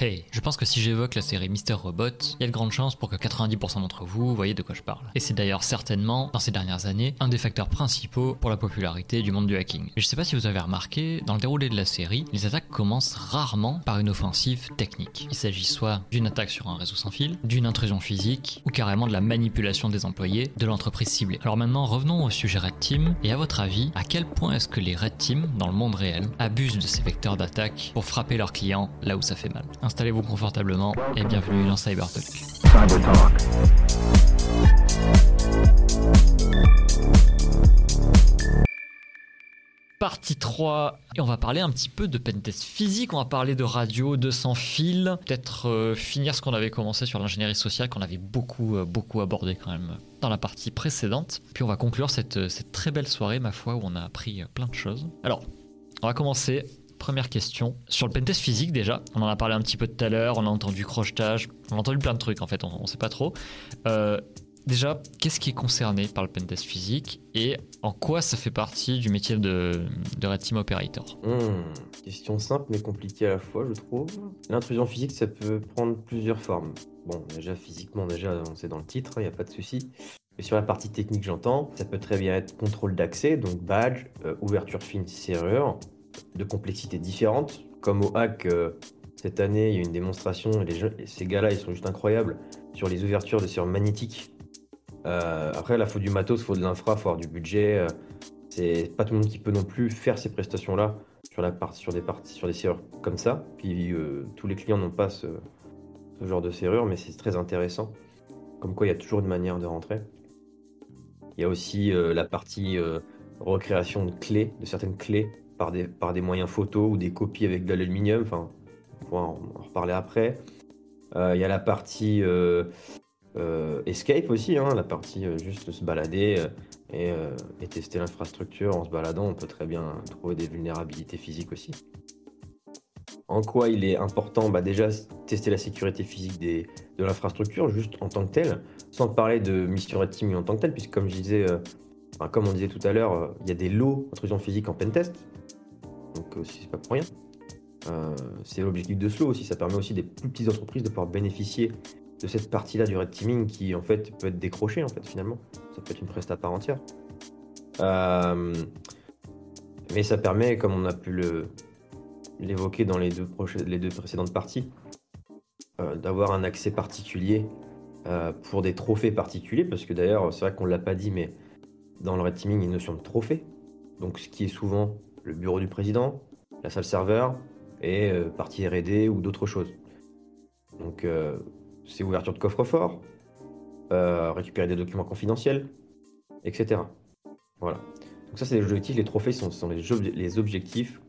Hey, je pense que si j'évoque la série Mister Robot, il y a de grandes chances pour que 90% d'entre vous voyez de quoi je parle. Et c'est d'ailleurs certainement, dans ces dernières années, un des facteurs principaux pour la popularité du monde du hacking. Je sais pas si vous avez remarqué, dans le déroulé de la série, les attaques commencent rarement par une offensive technique. Il s'agit soit d'une attaque sur un réseau sans fil, d'une intrusion physique, ou carrément de la manipulation des employés de l'entreprise ciblée. Alors maintenant, revenons au sujet Red Team, et à votre avis, à quel point est-ce que les Red Team, dans le monde réel, abusent de ces vecteurs d'attaque pour frapper leurs clients là où ça fait mal? Installez-vous confortablement et bienvenue dans Cybertalk. Partie 3, et on va parler un petit peu de pentest physique, on va parler de radio, de sans fil, peut-être euh, finir ce qu'on avait commencé sur l'ingénierie sociale, qu'on avait beaucoup, euh, beaucoup abordé quand même dans la partie précédente. Puis on va conclure cette, euh, cette très belle soirée, ma foi, où on a appris plein de choses. Alors, on va commencer Première question. Sur le pentest physique déjà, on en a parlé un petit peu tout à l'heure, on a entendu crochetage, on a entendu plein de trucs en fait, on, ne sait pas trop. Euh, déjà, qu'est-ce qui est concerné par le pentest physique et en quoi ça fait partie du métier de, de Red Team Operator? Hmm, Question simple mais compliquée à la fois, je trouve. L'intrusion physique, ça peut prendre plusieurs formes. Bon, déjà physiquement, déjà, on sait dans le titre, il hein, n'y a pas de souci. Mais sur la partie technique, j'entends, ça peut très bien être contrôle d'accès, donc badge, euh, ouverture fine serrure, de complexité différentes. Comme au hack, euh, cette année, il y a une démonstration, et, les ces gars-là, ils sont juste incroyables, sur les ouvertures de serrures magnétiques. Euh, après, là, il faut du matos, il faut de l'infra, faut avoir du budget. Euh, c'est pas tout le monde qui peut non plus faire ces prestations-là sur, sur des parties, sur des serrures comme ça. Puis tous les clients n'ont pas ce, genre de serrure, mais c'est très intéressant. Comme quoi, il y a toujours une manière de rentrer. Il y a aussi la partie recréation de clés, de certaines clés par des, par des moyens photos ou des copies avec de l'aluminium. Enfin, on pourra en, reparler après. Euh, il y a la partie euh, euh, escape aussi, hein, la partie juste se balader et, tester l'infrastructure en se baladant. On peut très bien trouver des vulnérabilités physiques aussi. En quoi il est important bah Déjà, tester la sécurité physique des, de l'infrastructure, juste en tant que telle, sans parler de mission red team en tant que telle, puisque comme je disais, comme on disait tout à l'heure, il y a des lots d'intrusion physique en pentest donc euh, c'est pas pour rien. Euh, c'est l'objectif de Slow aussi, ça permet aussi des plus petites entreprises de pouvoir bénéficier de cette partie-là du red teaming qui en fait peut être décrochée en fait finalement. Ça peut être une presta à part entière. Euh, mais ça permet, comme on a pu l'évoquer dans les deux, les deux précédentes parties, d'avoir un accès particulier pour des trophées particuliers, parce que d'ailleurs, c'est vrai qu'on ne l'a pas dit, mais dans le red teaming, il y a une notion de trophée. Donc ce qui est souvent le bureau du président, la salle serveur et euh, partie R&D ou d'autres choses. Donc euh, c'est ouverture de coffre-fort, euh, récupérer des documents confidentiels, etc. Voilà. Donc ça c'est les objectifs, les trophées sont, les, objectifs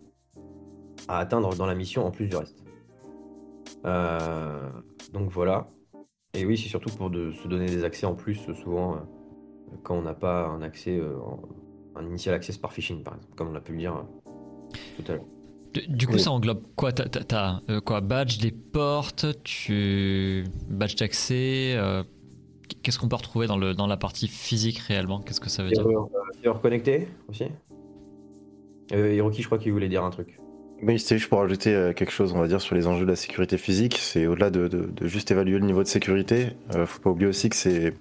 à atteindre dans la mission en plus du reste. donc voilà. Et oui, c'est surtout pour se donner des accès en plus, souvent quand on n'a pas un accès en, un initial access par phishing, par exemple, comme on a pu le dire euh, tout à l'heure. Du coup, ça englobe quoi? T'as euh, quoi Badge, des portes, tu badge d'accès. Euh, qu'est-ce qu'on peut retrouver dans, le, dans la partie physique réellement? Qu'est-ce que ça veut dire? Serveur connecté aussi? Hiroki, je crois qu'il voulait dire un truc. Mais je pourrais ajouter quelque chose, on va dire, sur les enjeux de la sécurité physique. C'est au-delà de, de, juste évaluer le niveau de sécurité. faut pas oublier aussi que c'est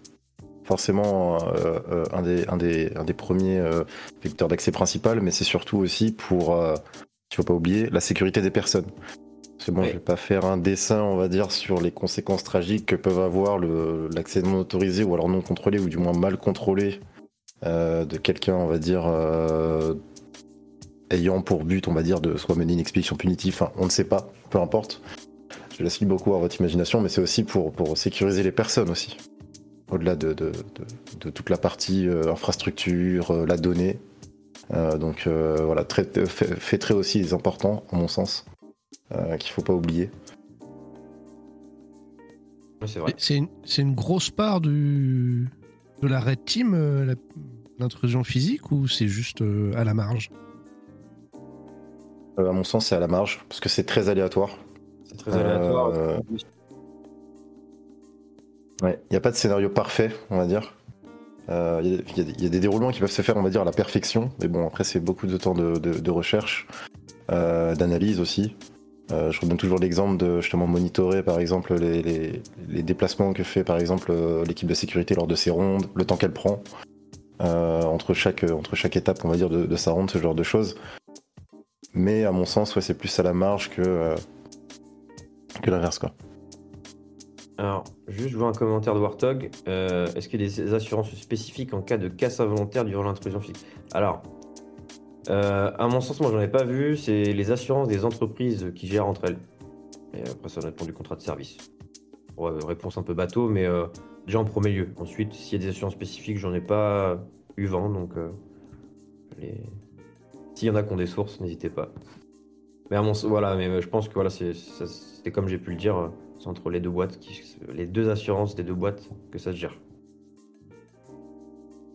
forcément euh, euh, un, des, un, des, un, des, premiers euh, vecteurs d'accès principal, mais c'est surtout aussi pour, il faut pas oublier, la sécurité des personnes. C'est bon, je vais pas faire un dessin, on va dire, sur les conséquences tragiques que peuvent avoir l'accès non autorisé ou alors non contrôlé ou du moins mal contrôlé de quelqu'un, on va dire, ayant pour but, on va dire, de soit mener une expédition punitive. Enfin, on ne sait pas, peu importe. Je laisse beaucoup à votre imagination, mais c'est aussi pour, pour sécuriser les personnes aussi au-delà de, toute la partie euh, infrastructure, euh, la donnée. Euh, donc voilà, très, fait, très aussi important, à mon sens, qu'il faut pas oublier. c'est une, une, grosse part du, de la Red Team, l'intrusion physique, ou c'est juste à la marge? À mon sens, c'est à la marge, parce que c'est très aléatoire. C'est très aléatoire. Il n'y a pas de scénario parfait, on va dire. Il euh, y, a des déroulements qui peuvent se faire, on va dire, à la perfection. Mais bon, après, c'est beaucoup de temps de, recherche, euh, d'analyse aussi. Euh, je redonne toujours l'exemple de justement monitorer par exemple les, déplacements que fait par exemple l'équipe de sécurité lors de ses rondes, le temps qu'elle prend entre, chaque, entre chaque étape on va dire de, sa ronde, ce genre de choses. Mais à mon sens, ouais, c'est plus à la marge que, que l'inverse quoi. Alors, juste, je vois un commentaire de Warthog. Euh, Est-ce qu'il y a des assurances spécifiques en cas de casse involontaire durant l'intrusion physique? Alors, euh, à mon sens, moi, j'en ai pas vu. C'est les assurances des entreprises qui gèrent entre elles. Et après, ça dépend du contrat de service. Réponse un peu bateau, mais euh, déjà en premier lieu. Ensuite, s'il y a des assurances spécifiques, j'en ai pas eu vent, donc s'il y en a qui ont des sources, n'hésitez pas. Mais à mon voilà, mais je pense que voilà, c'est comme j'ai pu le dire, c'est entre les deux boîtes, qui, les deux assurances des deux boîtes que ça se gère.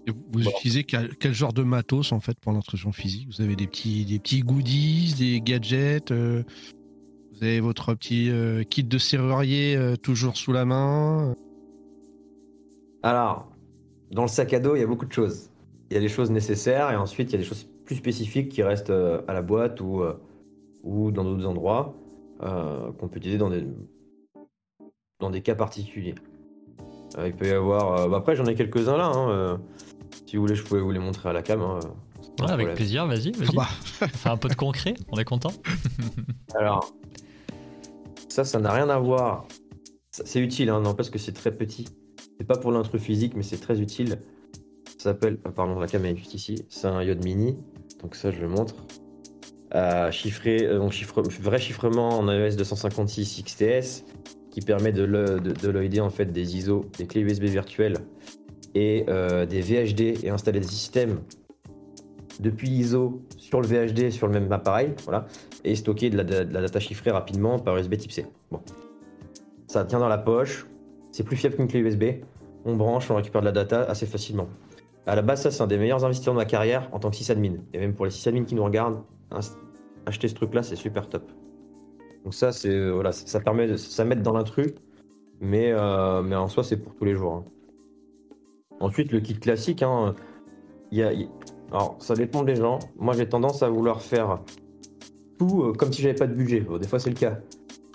Et vous utilisez quel, quel genre de matos en fait pour l'intrusion physique? Vous avez des petits, des petits goodies, des gadgets euh, Vous avez votre petit euh, kit de serrurier euh, toujours sous la main? Alors, dans le sac à dos, il y a beaucoup de choses. Il y a des choses nécessaires et ensuite il y a des choses plus spécifiques qui restent à la boîte ou, ou dans d'autres endroits qu'on peut utiliser dans des, dans des cas particuliers. Euh, il peut y avoir. euh, bah après, j'en ai quelques-uns là. hein, euh, si vous voulez, je pouvais vous les montrer à la cam. hein, Ouais, un avec problème. plaisir, vas-y, vas-y. Ah bah, Fais un peu de concret, on est content. Alors, ça, ça n'a rien à voir. C'est utile, hein, non, parce que c'est très petit. C'est pas pour l'intrus physique, mais c'est très utile. Ça s'appelle. ah, pardon, la cam est juste ici. C'est un iode mini. Donc, ça, je le montre. Euh, chiffré, euh, donc chiffre, vrai chiffrement en AES 256 XTS qui permet de, le, en fait des ISO, des clés USB virtuelles et euh, des VHD et installer des systèmes depuis l'ISO sur le VHD sur le même appareil. Voilà et stocker de la, de la data chiffrée rapidement par USB type C. Bon. Ça tient dans la poche, c'est plus fiable qu'une clé USB, on branche, on récupère de la data assez facilement. À la base, ça, c'est un des meilleurs investissements de ma carrière en tant que sysadmin. Et même pour les sysadmins qui nous regardent, acheter ce truc-là, c'est super top. Donc ça, c'est euh, voilà, ça permet de ça met dans l'intrus, mais, euh, mais en soi, c'est pour tous les jours. hein. Ensuite, le kit classique, hein, il y a, il- alors ça dépend des gens. Moi, j'ai tendance à vouloir faire tout euh, comme si j'avais pas de budget. Bon, des fois, c'est le cas.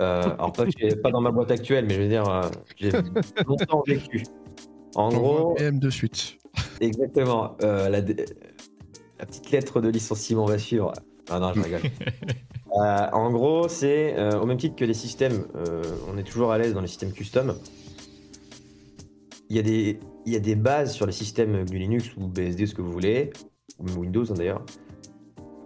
Euh, alors, pas, que j'ai- pas dans ma boîte actuelle, mais je veux dire, euh, j'ai longtemps vécu. En gros, PM de suite. exactement. euh, la, dé- la petite lettre de licenciement va suivre. Ah non, je rigole. Euh, en gros, c'est euh, au même titre que les systèmes, euh, on est toujours à l'aise dans les systèmes custom. Il y, a des, bases sur les systèmes du Linux ou BSD, ce que vous voulez, ou Windows hein, d'ailleurs,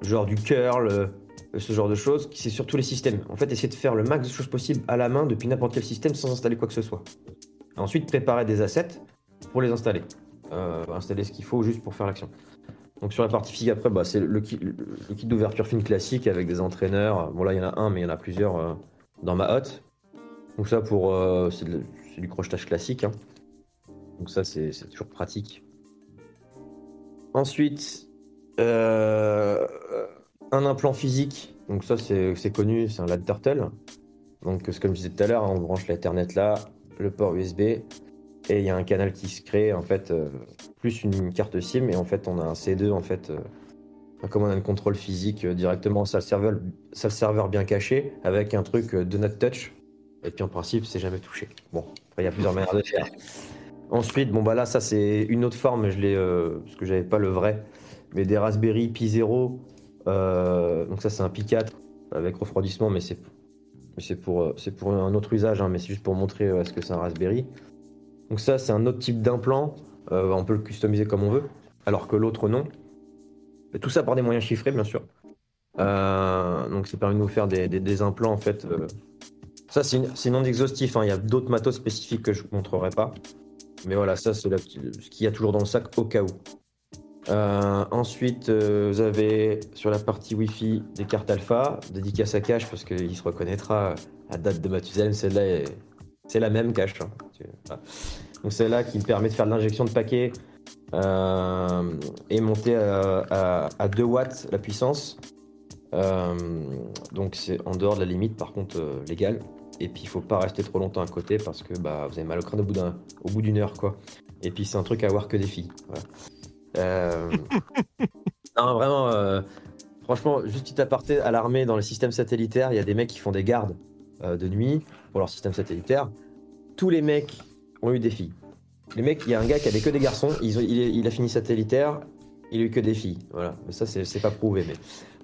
genre du curl, ce genre de choses, c'est sur tous les systèmes. En fait, essayer de faire le max de choses possibles à la main depuis n'importe quel système sans installer quoi que ce soit. Ensuite, préparer des assets pour les installer. Installer ce qu'il faut juste pour faire l'action. Donc sur la partie physique après, bah, c'est le kit, d'ouverture fine classique avec des entraîneurs. Bon là il y en a un, mais il y en a plusieurs euh, dans ma hotte. Donc ça pour euh, c'est du crochetage classique. hein. Donc ça c'est toujours pratique. Ensuite, euh, un implant physique. Donc ça c'est connu, c'est un LAN Turtle. Donc comme je disais tout à l'heure, hein, on branche l'Ethernet là, le port USB, et il y a un canal qui se crée en fait, euh, plus une carte SIM, et en fait on a un C2 en fait, comme on a une contrôle physique euh, directement sur le serveur, bien caché, avec un truc euh, de not touch, et puis en principe c'est jamais touché. Bon, il y a plusieurs manières de faire. Ensuite, bon bah là ça c'est une autre forme, je l'ai parce que j'avais pas le vrai, mais des Raspberry Pi 0, euh, donc ça c'est un Pi 4 avec refroidissement, mais c'est c'est pour, pour un autre usage, hein, mais c'est juste pour montrer euh, est-ce que c'est un Raspberry. Donc ça, c'est un autre type d'implant. Euh, on peut le customiser comme on veut, alors que l'autre, non. Tout ça par des moyens chiffrés, bien sûr. Euh, donc ça permet de nous faire des, implants, en fait. euh. Ça, c'est c'est non exhaustif. hein. Il y a d'autres matos spécifiques que je ne montrerai pas. Mais voilà, ça, c'est ce qu'il y a toujours dans le sac au cas où. Ensuite, vous avez sur la partie Wi-Fi des cartes alpha, dédicace à cache parce qu'il se reconnaîtra à date de Mathusalem, celle-là est- c'est la même cache. hein. Voilà. Donc celle-là qui me permet de faire de l'injection de paquets euh, et monter à, à- à 2 watts la puissance. Euh, donc c'est en dehors de la limite par contre euh, légale. Et puis il faut pas rester trop longtemps à côté parce que bah, vous avez mal au crâne au bout d'une heure quoi. Et puis c'est un truc à voir que des filles. Voilà. Euh, non, vraiment, euh, franchement, juste petit aparté à l'armée, dans les systèmes satellitaires, il y a des mecs qui font des gardes euh, de nuit pour leur système satellitaire. Tous les mecs ont eu des filles. Les mecs, il y a un gars qui avait que des garçons, ils ont- il, a fini satellitaire, il a eu que des filles. Voilà, mais ça, c'est pas prouvé. Mais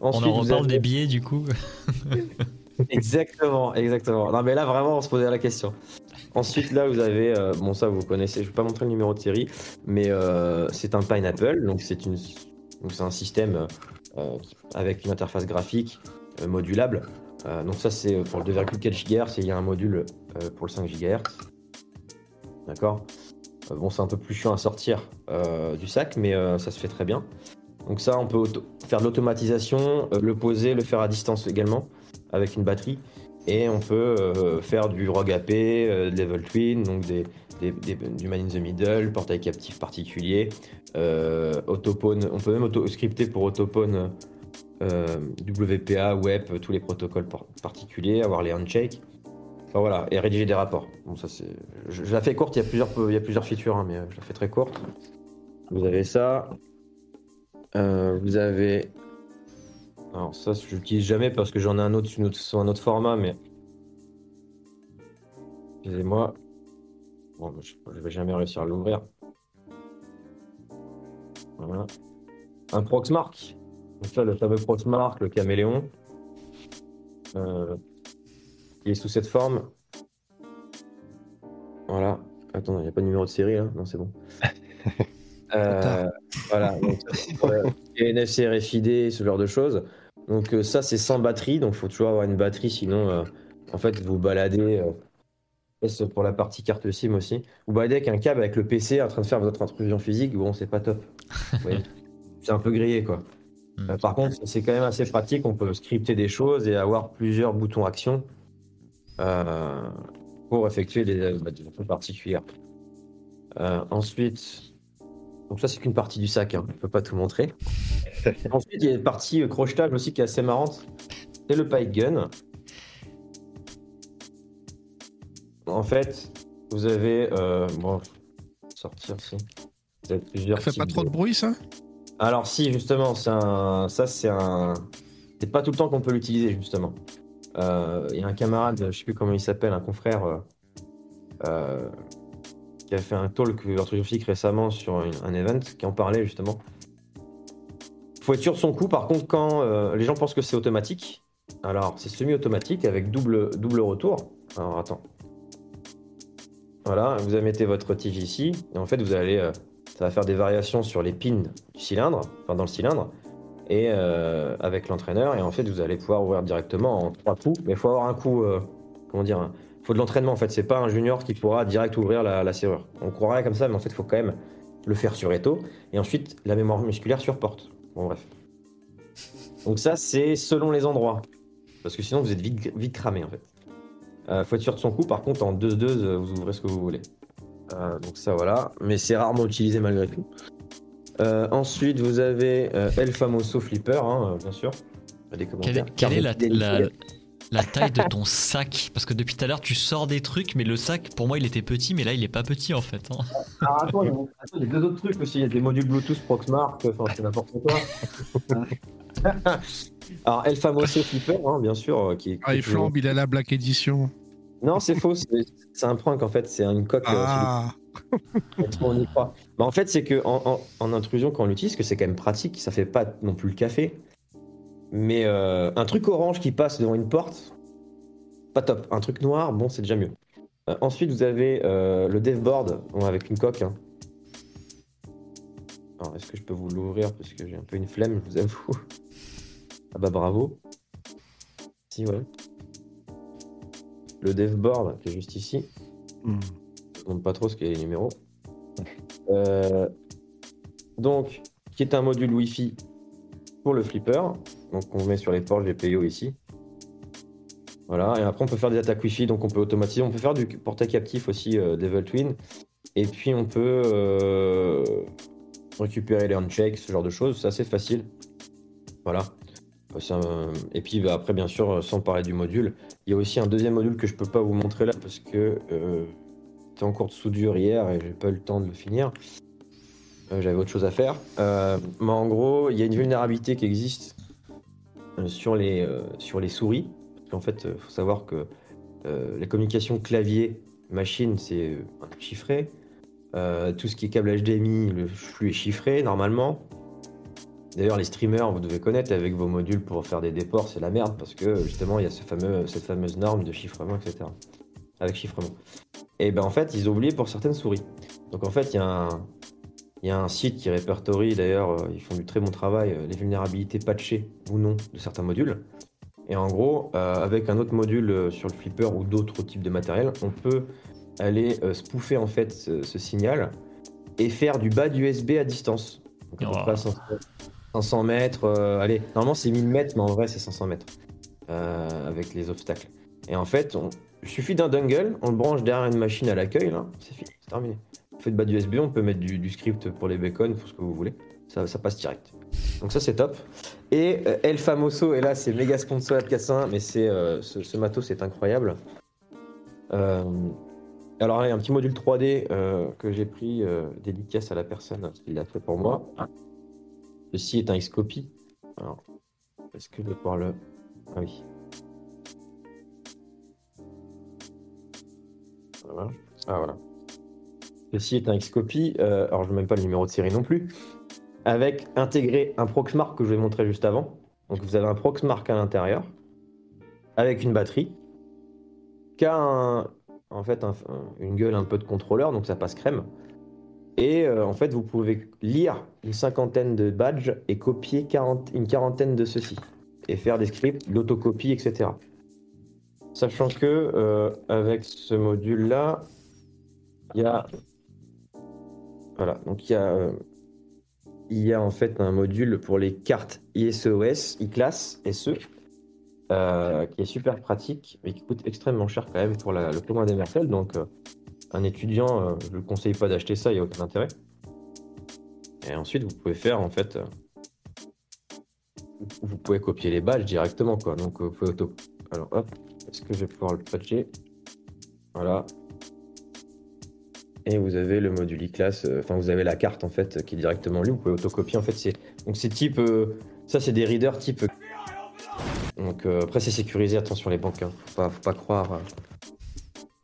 On ensuite, en vous reparle avez- des billets du coup. Exactement, exactement. Non, mais là, vraiment, on se posait la question. Ensuite, là, vous avez, euh, bon, ça, vous connaissez, je vais pas montrer le numéro de série, mais euh, c'est un Pineapple, donc c'est une, donc c'est un système euh, avec une interface graphique modulable. Euh, donc ça, c'est pour le 2,4 GHz et il y a un module euh, pour le 5 GHz. D'accord? Euh, bon, c'est un peu plus chiant à sortir euh, du sac, mais euh, ça se fait très bien. Donc ça, on peut faire de l'automatisation, euh, le poser, le faire à distance également avec une batterie. Et on peut euh, faire du ROG AP, euh, level twin, donc des, du man in the middle, portail captif particulier, euh, autopone, on peut même auto scripter pour autopone euh, WPA, WEP, tous les protocoles par- particuliers, avoir les handshakes. Enfin voilà, et rédiger des rapports. Bon, ça je, la fais courte, il y a plusieurs, il y a plusieurs features, hein, mais euh, je la fais très courte. Vous avez ça. Euh, vous avez alors ça, je l'utilise jamais parce que j'en ai un autre- sur un autre format, mais... Excusez-moi. Bon, je, je vais jamais réussir à l'ouvrir. Voilà. Un Proxmark. Donc là, le fameux Proxmark, le caméléon. Euh, il est sous cette forme. Voilà. Attends, il n'y a pas de numéro de série là? Non, c'est bon. Euh, voilà. Donc, euh, NFC, RFID, ce genre de choses. Donc ça, c'est sans batterie, donc il faut toujours avoir une batterie, sinon, en fait, vous baladez. pour la partie carte SIM aussi. Vous baladez avec un câble avec le PC en train de faire votre intrusion physique, bon, c'est pas top. C'est un peu grillé, quoi. Euh, par contre, c'est quand même assez pratique. On peut scripter des choses et avoir plusieurs boutons action euh, pour effectuer des, bah, des actions particulières. Euh, ensuite, donc ça c'est qu'une partie du sac. Hein. Je peux pas tout montrer. ensuite, il y a une partie euh, crochetage aussi qui est assez marrante. C'est le pipe gun. En fait, vous avez euh, bon, sortir si. Vous avez plusieurs. Ça fait pas trop de bruit, ça? Alors si justement, ça c'est un, c'est pas tout le temps qu'on peut l'utiliser justement. Euh, Il y a un camarade, je sais plus comment il s'appelle, un confrère euh, euh, qui a fait un talk orthographique récemment sur un event qui en parlait justement. Faut être sûr de son coup. Par contre, quand les gens pensent que c'est automatique, alors c'est semi-automatique avec double double retour. Alors attends. Voilà, vous mettez votre tige ici et en fait vous allez ça va faire des variations sur les pins du cylindre, enfin dans le cylindre, et euh, avec l'entraîneur. Et en fait, vous allez pouvoir ouvrir directement en trois coups. Mais il faut avoir un coup, euh, comment dire, il faut de l'entraînement en fait. C'est pas un junior qui pourra direct ouvrir la, serrure. On croirait comme ça, mais en fait, il faut quand même le faire sur Eto. Et ensuite, la mémoire musculaire sur porte. Bon, bref. Donc, ça, c'est selon les endroits. Parce que sinon, vous êtes vite, vite cramé en fait. Euh, faut être sûr de son coup. Par contre, en 2-2, euh, vous ouvrez ce que vous voulez. Euh, donc ça voilà, mais c'est rarement utilisé malgré tout. Euh, ensuite, vous avez euh, El Famoso Flipper, hein, bien sûr. Des Quelle est, quelle est la, taille de ton sac? Parce que depuis tout à l'heure, tu sors des trucs, mais le sac, pour moi, il était petit, mais là, il est pas petit en fait. hein. Alors attends, il y a- attends, il y a deux autres trucs aussi. Il y a des modules Bluetooth Proxmark, enfin c'est n'importe quoi. Alors El Famoso Flipper, hein, bien sûr, qui est. Ah, il flambe, il a la Black Edition. Non, c'est faux. C'est un prank en fait. C'est une coque. euh, Ah, on y croit. Bah, en fait, c'est que en, en- en intrusion, quand on l'utilise, que c'est quand même pratique, ça fait pas non plus le café. Mais euh, un truc orange qui passe devant une porte, pas top. Un truc noir, bon, c'est déjà mieux. Euh, ensuite, vous avez euh, le devboard bon, avec une coque. hein. Alors, est-ce que je peux vous l'ouvrir parce que j'ai un peu une flemme, je vous avoue. Ah bah bravo. Si, ouais. Le devboard qui est juste ici. hmm. Je ne montre pas trop ce a les numéros. Euh, donc, qui est un module Wi-Fi pour le flipper. Donc, on met sur les ports GPIO ici. Voilà, et après on peut faire des attaques Wi-Fi, donc on peut automatiser. On peut faire du portail captif aussi, euh, Devil Twin. Et puis on peut euh, récupérer les handshakes, ce genre de choses. C'est assez facile. Voilà. Et puis bah, après, bien sûr, sans parler du module, il y a aussi un deuxième module que je peux pas vous montrer là parce que euh, c'était en cours de soudure hier et j'ai pas eu le temps de le finir. Euh, J'avais autre chose à faire. Euh, mais en gros, il y a une vulnérabilité qui existe euh, sur les, sur les souris. Parce qu'en fait, il faut savoir que la communication clavier-machine, c'est chiffré. Tout ce qui est câble HDMI, le flux est chiffré normalement. D'ailleurs, les streamers, vous devez connaître avec vos modules pour faire des déports, c'est la merde parce que justement, il y a ce fameux, cette fameuse norme de chiffrement, etc. Avec chiffrement. Et ben en fait, ils ont oublié pour certaines souris. Donc en fait, il y a un, il y a un site qui répertorie, d'ailleurs, euh, ils font du très bon travail, euh, les vulnérabilités patchées ou non de certains modules. Et en gros, euh, avec un autre module sur le flipper ou d'autres types de matériel, on peut aller euh, spoofer en fait ce, ce signal et faire du bas d'USB à distance. Donc, à peu Oh. près 500, 500 mètres. euh, allez, normalement c'est 1000 mètres, mais en vrai c'est 500 mètres euh, avec les obstacles. Et en fait, on, il suffit d'un dongle, on le branche derrière une machine à l'accueil, là, c'est fini, c'est terminé. On fait de bas d'USB, on peut mettre du, script pour les bacon, pour ce que vous voulez. Ça, passe direct. Donc ça c'est top. Et euh, El Famoso, et là c'est méga sponsor F41, mais c'est ce, matos c'est incroyable. Alors il y a un petit module 3D euh, que j'ai pris dédicace à la personne qui l'a fait pour moi. Ceci est un Xcopy. Alors, est-ce que je vais pouvoir le... Ah oui. Ah voilà. Ceci est un Xcopy, euh, alors je ne mets même pas le numéro de série non plus, avec intégré un Proxmark que je vais montrer juste avant. Donc vous avez un Proxmark à l'intérieur, avec une batterie, qui a un- en fait un- un- une gueule un peu de contrôleur, donc ça passe crème. Et euh, en fait, vous pouvez lire une cinquantaine de badges et copier 40 une quarantaine de ceux-ci. Et faire des scripts, l'autocopie, etc. Sachant que euh, avec ce module-là, il y a. Voilà, donc il y a. euh, il y a en fait un module pour les cartes ISEOS, iClass, SE, qui est super pratique, mais qui coûte extrêmement cher quand même pour le commun des. Donc, un étudiant, euh, je ne conseille pas d'acheter ça, il n'y a aucun intérêt. Et ensuite, vous pouvez faire en fait. euh, vous- pouvez copier les badges directement, quoi. Donc, euh, vous pouvez auto. Alors, hop, est-ce que je vais pouvoir le patcher? Voilà. Et vous avez le module e-class, enfin, vous avez la carte en fait qui est directement lue. Vous pouvez autocopier en fait. Donc c'est type. ça, c'est des readers type. Donc après, c'est sécurisé. Attention les banques. Hein. Faut pas, faut pas croire.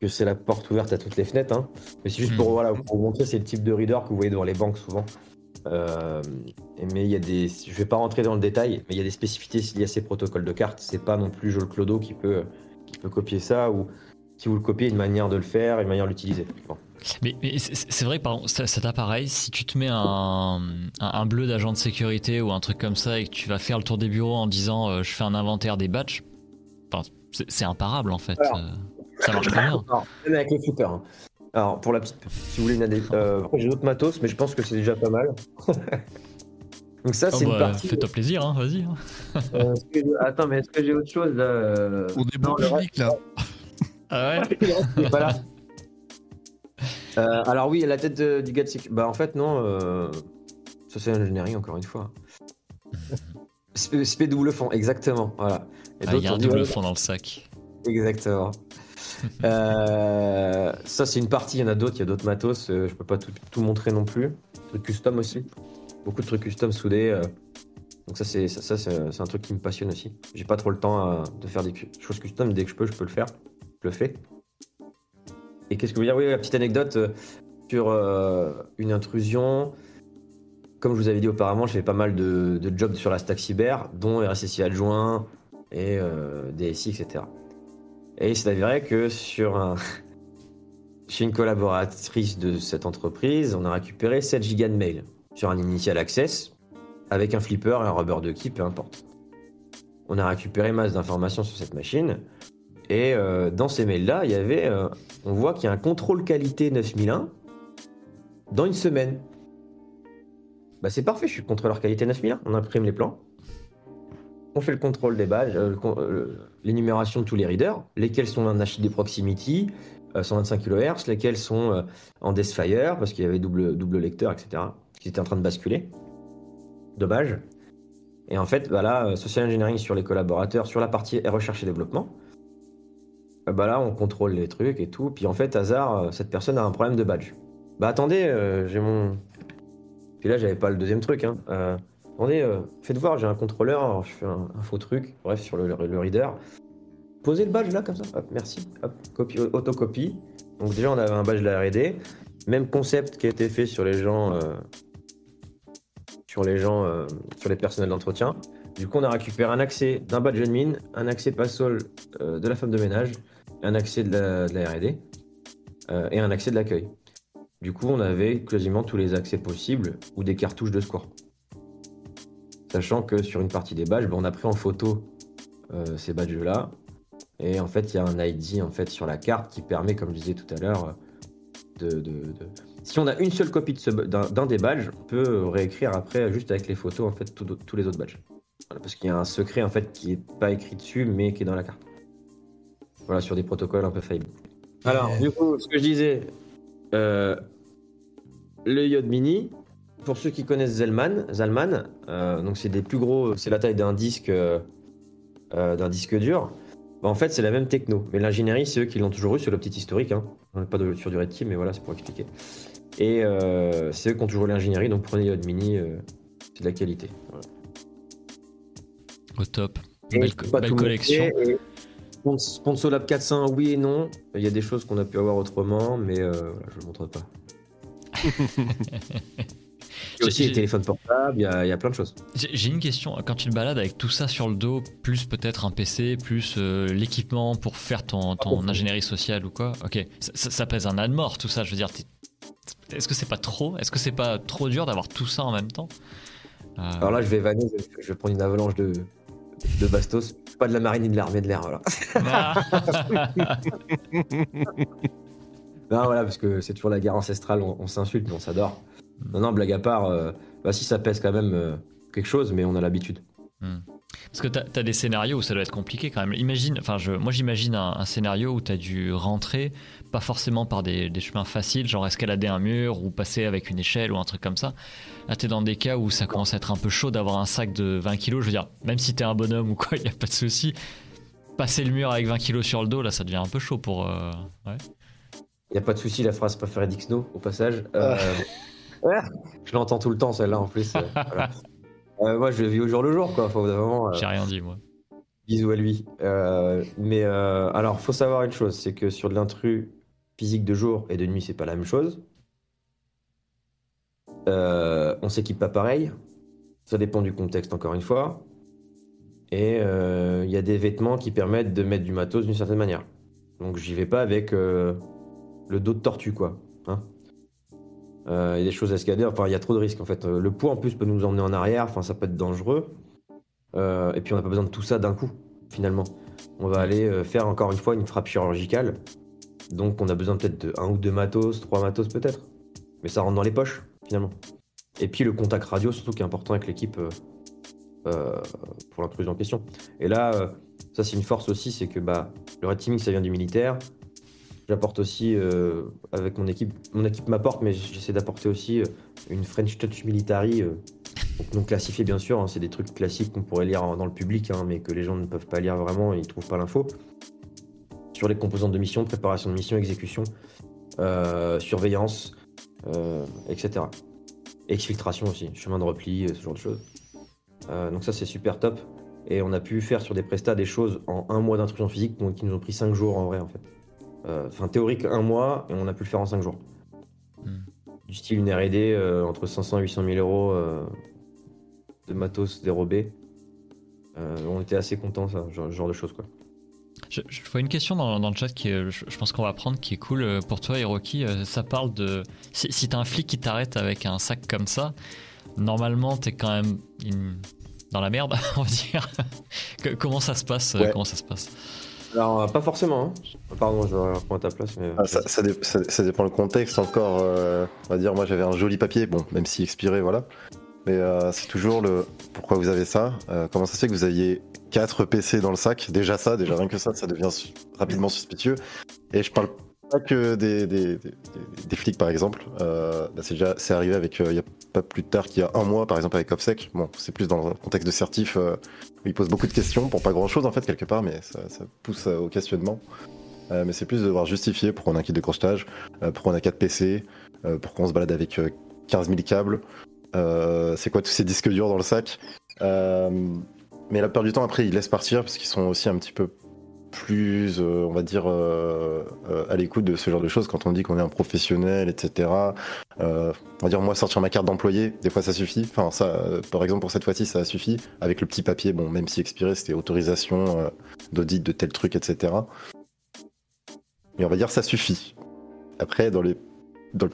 Euh, que c'est la porte ouverte à toutes les fenêtres. hein. Mais c'est juste pour, Mhm. voilà, pour vous montrer, c'est le type de reader que vous voyez devant les banques souvent. Euh, mais il y a des, je vais pas rentrer dans le détail, mais il y a des spécificités liées à ces protocoles de cartes. C'est pas non plus Joel Clodo qui peut, qui peut copier ça ou si vous le copiez, une manière de le faire, une manière de l'utiliser. Bon. Mais, mais c'est vrai, par exemple, ça- cet appareil, si tu te mets un, un, un bleu d'agent de sécurité ou un truc comme ça et que tu vas faire le tour des bureaux en disant euh, je fais un inventaire des badges, enfin, c'est c'est imparable en fait. Alors. Ça marche très bien. Alors, même avec les flippers. hein. Alors, pour la petite, si vous voulez une année, euh, après, j'ai d'autres matos, mais je pense que c'est déjà pas mal. Donc ça, Oh, c'est une bah, partie. Fais-toi plaisir, hein, vas-y. hein. Euh, est-ce que je- Attends, mais est-ce que j'ai autre chose là euh, On est bon non, le public là. Ah ouais Il est pas là. Euh, alors oui, la tête de- du gars de sécu- Bah en fait non, euh... social engineering encore une fois. Sp- Spé double fond, exactement. Voilà. Et Ah, Il y a un ont dit, double ouais, fond dans le sac. Exactement. Euh, ça c'est une partie, il y en a d'autres, il y a d'autres matos, euh, je peux pas tout, montrer non plus. Trucs custom aussi. Beaucoup de trucs custom soudés. euh. Donc ça c'est ça, c'est un truc qui me passionne aussi. J'ai pas trop le temps de faire des choses custom, dès que je peux, je peux le faire. Je le fais. Et qu'est-ce que vous dire? Oui, la petite anecdote sur une intrusion. Comme je vous avais dit auparavant, j'ai fait pas mal de, de jobs sur la stack cyber, dont RSSI adjoint et DSI, etc. Et il s'est que sur un... chez une collaboratrice de cette entreprise, on a récupéré 7 gigas de mails sur un initial access avec un flipper un rubber de key, peu importe. On a récupéré masse d'informations sur cette machine et euh, dans ces mails-là, il y avait, euh, on voit qu'il y a un contrôle qualité 9001 dans une semaine. Bah c'est parfait, je suis contrôleur qualité 9001, on imprime les plans, on fait le contrôle des badges, euh, euh, l'énumération de tous les readers, lesquels sont en HID proximity, euh, 125 kHz, lesquels sont euh, en Deathfire, parce qu'il y avait double, lecteur, etc., qui étaient en train de basculer. Dommage. Et en fait, bah là, euh, social engineering sur les collaborateurs, sur la partie recherche et développement, euh, bah là, on contrôle les trucs et tout. Puis en fait, hasard, euh, cette personne a un problème de badge. Bah attendez, euh, j'ai mon. Puis là, j'avais pas le deuxième truc. Hein. Attendez, euh, faites voir, j'ai un contrôleur, je fais un, faux truc, bref, sur le, reader. Posez le badge là, comme ça, merci, hop, copie, autocopie. Donc déjà, on avait un badge de la R&D. Même concept qui a été fait sur les gens, euh, sur les gens, euh, sur les personnels d'entretien. Du coup, on a récupéré un accès d'un badge admin, un accès passol euh, de la femme de ménage, un accès de la, de la R&D euh, et un accès de l'accueil. Du coup, on avait quasiment tous les accès possibles ou des cartouches de score. Sachant que sur une partie des badges, ben, on a pris en photo euh, ces badges-là. Et en fait, il y a un ID en fait, sur la carte qui permet, comme je disais tout à l'heure, de, Si on a une seule copie d'un des badges, on peut réécrire après juste avec les photos en fait tous les autres badges. Parce qu'il y a un secret en fait qui est pas écrit dessus, mais qui est dans la carte. Voilà, sur des protocoles un peu faillibles. Alors, du coup, ce que je disais, euh, le Yod Mini, pour ceux qui connaissent Zellman, Zalman, euh, donc c'est des plus gros, c'est la taille d'un disque, euh, euh, d'un disque dur. Bah, en fait, c'est la même techno, mais l'ingénierie, c'est eux qui l'ont toujours eu, c'est le petit historique. Hein. On n'est pas de- sur du Red Team, mais voilà, c'est pour expliquer. Et euh, c'est eux qui ont toujours l'ingénierie, donc prenez Yod Mini, c'est de la qualité. Voilà. Au top. Et Belle, pas belle collection. et Spons- Sponsolab 400, oui et non. Il y a des choses qu'on a pu avoir autrement, mais euh, voilà, je ne le montre pas. Il y a aussi les téléphones portables, il y, a, il y a plein de choses. J'ai une question. Quand tu te balades avec tout ça sur le dos, plus peut-être un PC, plus euh, l'équipement pour faire ton, ingénierie sociale ou quoi, ok, ça, ça- ça pèse un âne mort tout ça. Je veux dire, est-ce que c'est pas trop? Est-ce que c'est pas trop dur d'avoir tout ça en même temps? Euh, Alors là, je vais vanner, je vais- je vais prendre une avalanche de, de bastos. Pas de la marine ni de l'armée de l'air, voilà. ah. Non, voilà, parce que c'est toujours la guerre ancestrale, on, on s'insulte, mais on s'adore. Non, non, blague à part, euh, bah, si ça pèse quand même euh, quelque chose, mais on a l'habitude. Parce que t'as as des scénarios où ça doit être compliqué quand même. Imagine, enfin, je, moi j'imagine un, un scénario où t'as dû rentrer, pas forcément par des, des chemins faciles, genre escalader un mur ou passer avec une échelle ou un truc comme ça. Là, t'es dans des cas où ça commence à être un peu chaud d'avoir un sac de 20 kilos. Je veux dire, même si t'es un bonhomme ou quoi, y a pas de souci. Passer le mur avec 20 kilos sur le dos, là, ça devient un peu chaud pour. euh, ouais. Il n'y a pas de souci, la phrase préférée d'Ixno, au passage. Euh, ouais, je l'entends tout le temps, celle-là, en plus. euh, voilà. Euh, moi, je vis au jour le jour, quoi. Faut vraiment. euh, J'ai rien dit, moi. Bisous à lui. Euh, mais alors, faut savoir une chose, c'est que sur de l'intrus physique de jour et de nuit, c'est pas la même chose. On s'équipe pas pareil. Ça dépend du contexte, encore une fois. Et il y a des vêtements qui permettent de mettre du matos d'une certaine manière. Donc, j'y vais pas avec le dos de tortue, quoi. hein. Il y a des choses à escalader. Enfin, il y a trop de risques, en fait. Euh, Le poids, en plus, peut nous emmener en arrière. Enfin, ça peut être dangereux. Euh, et puis on n'a pas besoin de tout ça d'un coup, finalement. On va aller euh, faire encore une fois une frappe chirurgicale. Donc on a besoin peut-être de un ou deux matos, trois matos peut-être. Mais ça rentre dans les poches, finalement. Et puis le contact radio, surtout qui est important avec l'équipe pour l'intrusion en question. Et là, ça c'est une force aussi, c'est que bah, le red teaming ça vient du militaire. J'apporte aussi euh, avec mon équipe, mon équipe m'apporte, mais j'essaie d'apporter aussi euh, une French Touch Military euh, non classifié bien sûr, hein, c'est des trucs classiques qu'on pourrait lire dans le public, hein, mais que les gens ne peuvent pas lire vraiment et ils trouvent pas l'info. Sur les composantes de mission, préparation de mission, exécution, euh, surveillance, etc. Exfiltration aussi, chemin de repli, ce genre de choses. Donc ça c'est super top. Et on a pu faire sur des prestats des choses en un mois d'intrusion physique qui nous ont pris 5 jours en vrai en fait. Euh, Enfin théorique un mois et on a pu le faire en 5 jours. Hmm. Du style une R&D euh, entre 500 et 800 000 euros euh, de matos dérobé. Euh, on était assez contents, ça, genre, genre de choses quoi. Je, je vois une question dans, dans le chat qui est, je, je pense qu'on va prendre qui est cool pour toi, Hiroki. Ça parle de. Si, si t'as un flic qui t'arrête avec un sac comme ça, normalement t'es quand même une- dans la merde, on va dire. Que- comment ça se passe Ouais. Comment ça se passe? Alors, euh, pas forcément. hein. Pardon, je vais reprendre ta place. Mais... Ah, ça, ça dé- ça- ça dépend le contexte encore. euh, on va dire, moi j'avais un joli papier, bon, même si expiré, voilà. Mais euh, c'est toujours le pourquoi vous avez ça. euh, comment ça se fait que vous aviez 4 PC dans le sac? Déjà ça, déjà rien que ça, ça devient su- rapidement suspicieux. Et je parle pas que des, des, des- des flics par exemple. Euh, là, c'est déjà c'est arrivé avec euh, il y a pas plus tard qu'il y a un mois par exemple avec OffSec. Bon, c'est plus dans le contexte de certif euh, ils posent beaucoup de questions pour pas grand chose en fait quelque part, mais ça, pousse euh, au questionnement. Euh, mais c'est plus de devoir justifier pourquoi on a un kit de crochetage, euh, pourquoi on a 4 PC, euh, pourquoi on se balade avec euh, 15 000 câbles, Euh, c'est quoi tous ces disques durs dans le sac? Euh, Mais la plupart du temps, après, ils laissent partir parce qu'ils sont aussi un petit peu plus, euh, on va dire, euh, euh, à l'écoute de ce genre de choses quand on dit qu'on est un professionnel, etc. On va dire, moi, sortir ma carte d'employé, des fois, ça suffit. Enfin, ça, par exemple, pour cette fois-ci, ça suffit. Avec le petit papier, bon, même si expiré, c'était autorisation d'audit de tel truc, etc. Mais on va dire, ça suffit. Après, dans le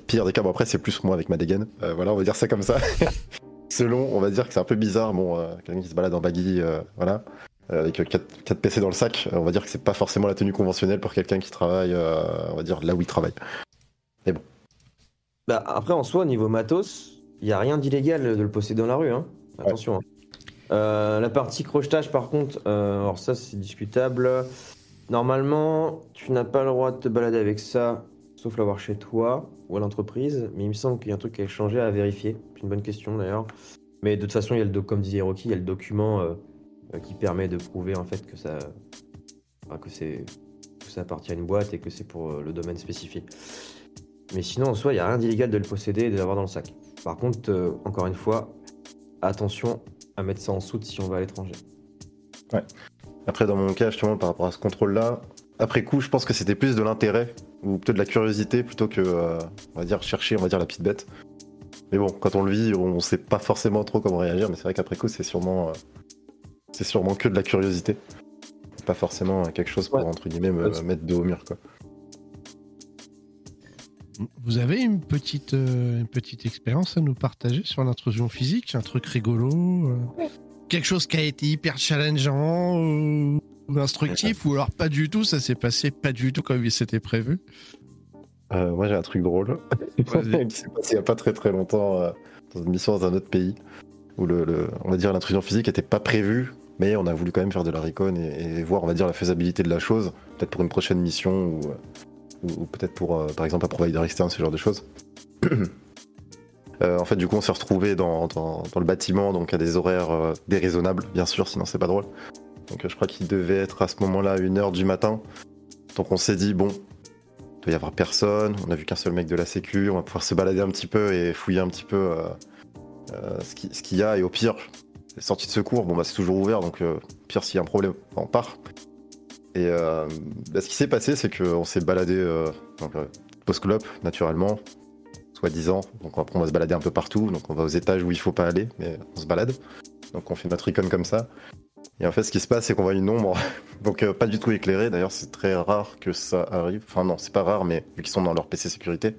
pire des cas, bon après c'est plus moi avec ma dégaine, voilà, on va dire ça comme ça. Selon, on va dire que c'est un peu bizarre, bon, quelqu'un qui se balade en baggy, voilà, avec 4, PC dans le sac, euh, on va dire que c'est pas forcément la tenue conventionnelle pour quelqu'un qui travaille, euh, on va dire là où il travaille. Bah, après, en soi, au niveau matos, il n'y a rien d'illégal de le posséder dans la rue. Hein. Attention. hein. Euh, la partie crochetage, par contre, euh, alors ça, c'est discutable. Normalement, tu n'as pas le droit de te balader avec ça, sauf l'avoir chez toi ou à l'entreprise. Mais il me semble qu'il y a un truc qui a changé à vérifier. C'est une bonne question d'ailleurs. Mais de toute façon, il y a le doc- comme disait Rocky, il y a le document euh, euh, qui permet de prouver en fait que ça, que c'est, appartient à une boîte et que c'est pour euh, le domaine spécifié. Mais sinon, en soi, il n'y a rien d'illégal de le posséder et de l'avoir dans le sac. Par contre, euh, encore une fois, attention à mettre ça en soute si on va à l'étranger. Après, dans mon cas, justement, par rapport à ce contrôle-là, après coup, je pense que c'était plus de l'intérêt ou peut-être de la curiosité plutôt que, euh, on va dire, chercher, on va dire, la petite bête. Mais bon, quand on le vit, on sait pas forcément trop comment réagir, mais c'est vrai qu'après coup, c'est sûrement, euh, c'est sûrement que de la curiosité. Pas forcément quelque chose pour, Ouais. entre guillemets, me Ouais. mettre dos au mur, quoi. Vous avez une petite, euh, une petite expérience à nous partager sur l'intrusion physique Un truc rigolo euh, Quelque chose qui a été hyper challengeant ou, ou instructif Ou alors pas du tout, ça s'est passé pas du tout comme il s'était prévu? Euh, moi, j'ai un truc drôle qui s'est passé il y a pas très très longtemps euh, dans une mission dans un autre pays où le, le- on va dire l'intrusion physique n'était pas prévue, mais on a voulu quand même faire de la recon et, voir, on la faisabilité de la chose, peut-être pour une prochaine mission ou, euh, peut-être pour, euh, par exemple, un provider externe, ce genre de choses. Euh, en fait, du coup, on s'est retrouvé dans, le bâtiment, donc à des horaires déraisonnables, bien sûr, sinon c'est pas drôle. Donc, je crois qu'il devait être à ce moment-là 1h du matin. Donc, on s'est dit, bon, il doit y avoir personne, on a vu qu'un seul mec de la sécu, on va pouvoir se balader un petit peu et fouiller un petit peu ce qu'il y a, et au pire, les sorties de secours, bon bah c'est toujours ouvert, donc euh, pire s'il y a un problème, on part. Et euh, bah, ce qui s'est passé, c'est qu'on s'est baladé, euh, donc post-clope, naturellement, soi-disant, donc après on va se balader un peu partout, donc on va aux étages où il faut pas aller, mais on se balade, donc on fait notre icône comme ça. Et en fait, ce qui se passe, c'est qu'on voit une ombre, donc pas du tout éclairée. D'ailleurs, c'est très rare que ça arrive. Enfin, non, c'est pas rare, mais vu qu'ils sont dans leur PC sécurité.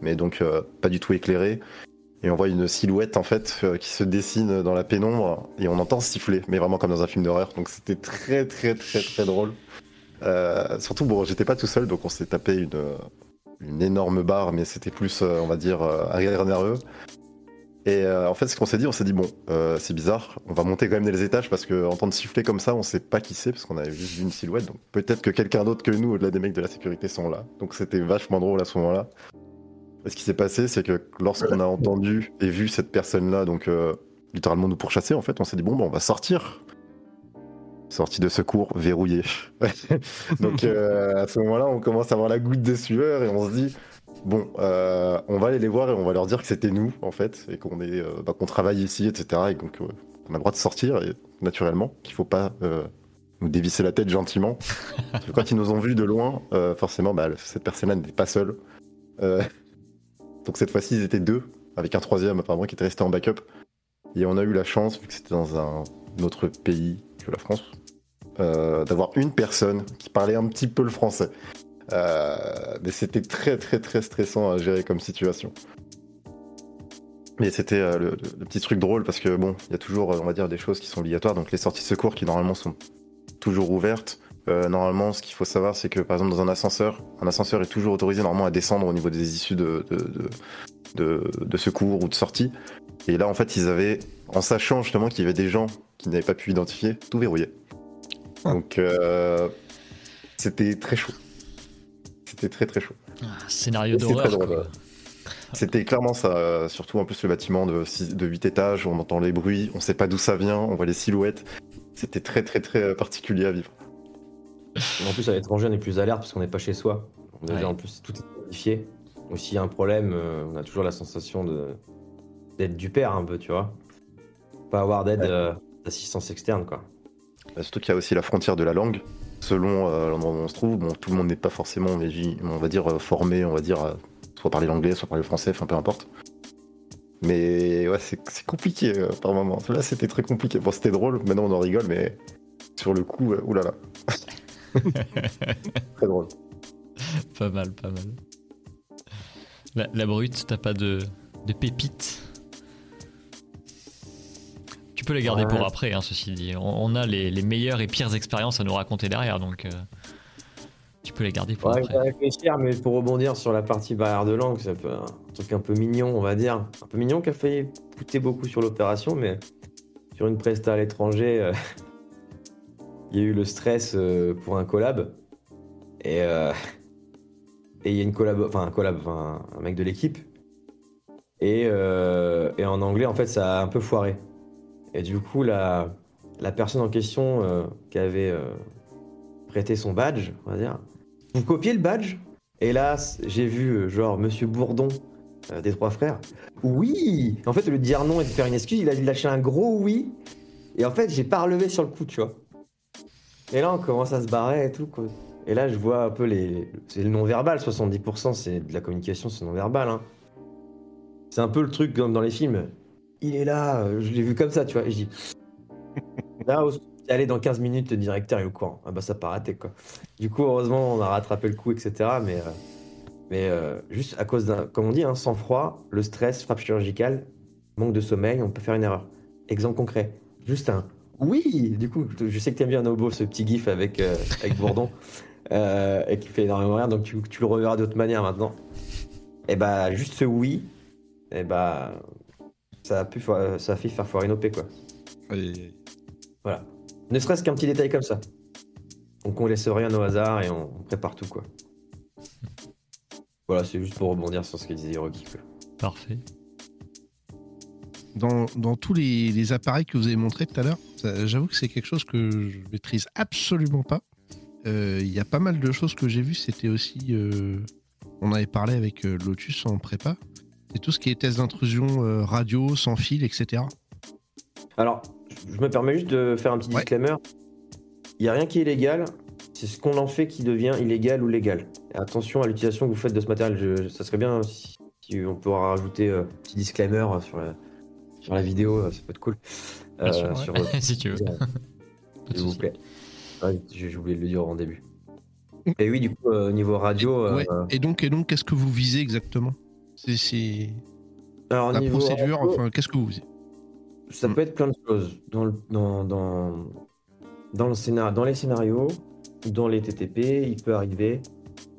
Mais donc, pas du tout éclairé. Et on voit une silhouette, en fait, euh, qui se dessine dans la pénombre. Et on entend siffler, mais vraiment comme dans un film d'horreur. Donc, c'était très, très, très, très drôle. Euh, surtout, bon, j'étais pas tout seul, donc on s'est tapé une, énorme barre, mais c'était plus, euh, on va dire, arrière nerveux. Et en fait, ce qu'on s'est dit, on s'est dit, bon, c'est bizarre, on va monter quand même les étages parce qu'en entendre siffler comme ça, on sait pas qui c'est parce qu'on avait juste vu une silhouette. Donc peut-être que quelqu'un d'autre que nous, au-delà des mecs de la sécurité, sont là. Donc c'était vachement drôle à ce moment-là. Et ce qui s'est passé, c'est que lorsqu'on a entendu et vu cette personne-là, donc euh, littéralement nous pourchasser, en fait, on s'est dit, bon, bah, on va sortir. Sortie de secours verrouillée. donc euh, à ce moment-là, on commence à avoir la goutte de sueur et on se dit, Bon, euh, on va aller les voir et on va leur dire que c'était nous, en fait, et qu'on est, bah, qu'on travaille ici, etc. Et donc, on a le droit de sortir, et, naturellement, qu'il faut pas nous dévisser la tête gentiment. Parce que quand ils nous ont vus de loin, forcément, bah, cette personne-là n'était pas seule. Donc cette fois-ci, ils étaient deux, avec un troisième apparemment qui était resté en backup. Et on a eu la chance, vu que c'était dans un autre pays que la France, euh, d'avoir une personne qui parlait un petit peu le français. Euh, mais c'était très très très stressant à gérer comme situation. Mais c'était euh, le, le petit truc drôle parce que bon, il y a toujours, on va dire, des choses qui sont obligatoires. Donc les sorties secours qui normalement sont toujours ouvertes. Euh, normalement, ce qu'il faut savoir, c'est que par exemple dans un ascenseur, un ascenseur est toujours autorisé normalement à descendre au niveau des issues de, de, de, de- de secours ou de sortie. Et là, en fait, ils avaient, en sachant justement qu'il y avait des gens qui n'avaient pas pu identifier, tout verrouillé. Donc euh, c'était très chaud. C'était très très chaud. Ah, scénario d'horreur. C'était clairement ça, surtout en plus le bâtiment de, de 8 étages, on entend les bruits, on sait pas d'où ça vient, on voit les silhouettes. C'était très très très particulier à vivre. En plus, à l'étranger, on est plus alerte parce qu'on n'est pas chez soi. Déjà, Ouais. en plus, tout est codifié. Donc, s'il y a un problème, euh, on a toujours la sensation de d'être du père un peu, tu vois. Pas avoir d'aide Ouais. euh, d'assistance externe, quoi. Bah, Surtout qu'il y a aussi la frontière de la langue. Selon euh, l'endroit où on se trouve, bon, tout le monde n'est pas forcément, on va dire, formé, on va dire, soit parler l'anglais, soit parler le français, enfin peu importe. Mais ouais, c'est c'est compliqué euh, par moment. Là, c'était très compliqué. Bon, c'était drôle, maintenant on en rigole, mais sur le coup, euh, oulala. très drôle. Pas mal, pas mal. La, la brute, t'as pas de, de pépites? Tu peux les garder Ouais. pour après, hein, ceci dit. On, on a les, les meilleures et pires expériences à nous raconter derrière, donc euh, tu peux les garder pour Ouais, je après. vais réfléchir, mais pour rebondir sur la partie barrière de langue, c'est un truc un peu mignon, on va dire. Un peu mignon qui a failli coûter beaucoup sur l'opération, mais sur une presta à l'étranger, euh, il y a eu le stress euh, pour un collab. Et euh, et il y a une collab, enfin un collab, enfin un mec de l'équipe. Et, euh, et en anglais, en fait, ça a un peu foiré. Et du coup, la, la personne en question qui avait prêté son badge, on va dire, vous copiez le badge? Et là, j'ai vu genre Monsieur Bourdon des Trois Frères. Oui En fait, de dire non et de faire une excuse, il a lâché un gros oui. Et en fait, j'ai pas relevé sur le coup, tu vois. Et là, on commence à se barrer et tout, quoi. Et là, je vois un peu les. C'est le non-verbal, 70%, c'est de la communication, c'est non-verbal. Hein. C'est un peu le truc dans les films. Il est là, euh, je l'ai vu comme ça, tu vois. Et je dis. Là, allez, dans 15 minutes, le directeur est au courant. Ah bah, ça pas raté, quoi. Du coup, heureusement, on a rattrapé le coup, etc. Mais, euh, mais euh, juste à cause d'un, comme on dit, hein, sang-froid, le stress, frappe chirurgicale, manque de sommeil, on peut faire une erreur. Exemple concret, juste un oui. Du coup, je sais que t'aimes bien Nobo, ce petit gif avec euh, avec Bourdon, euh, et qui fait énormément rire, donc tu, tu le reverras d'autre manière maintenant. Et bah, juste ce oui, et bah, ça a pu, ça a fait faire foirer une OP, quoi. Voilà. Ne serait-ce qu'un petit détail comme ça. Donc on laisse rien au hasard et on, on prépare tout quoi. Voilà, c'est juste pour rebondir sur ce que disait Hiroki. quoi. Parfait. Dans, dans tous les, les appareils que vous avez montrés tout à l'heure, j'avoue que c'est quelque chose que je maîtrise absolument pas. Euh, Il y a pas mal de choses que j'ai vues. C'était aussi. euh, on avait parlé avec euh, Lotus en prépa. C'est tout ce qui est test d'intrusion radio, sans fil, etc. Alors, je me permets juste de faire un petit Ouais. disclaimer. Il n'y a rien qui est illégal. C'est ce qu'on en fait qui devient illégal ou légal. Attention à l'utilisation que vous faites de ce matériel. Je- ça serait bien si, si on peut rajouter un petit disclaimer sur la, sur la vidéo. Ça peut être cool. Bien sûr, Euh, ouais. sur- si tu veux. S'il vous plaît. Ouais, J'ai oublié de le dire en début. Et oui, du coup, euh, au niveau radio. euh, Ouais. Et donc, et donc, qu'est-ce que vous visez exactement? C'est- alors, la niveau procédure. radio, Enfin, qu'est-ce que vous visez? Ça Mm. peut être plein de choses. Dans, le- dans, dans, dans, le scénar, dans les scénarios, dans les TTP, il peut arriver.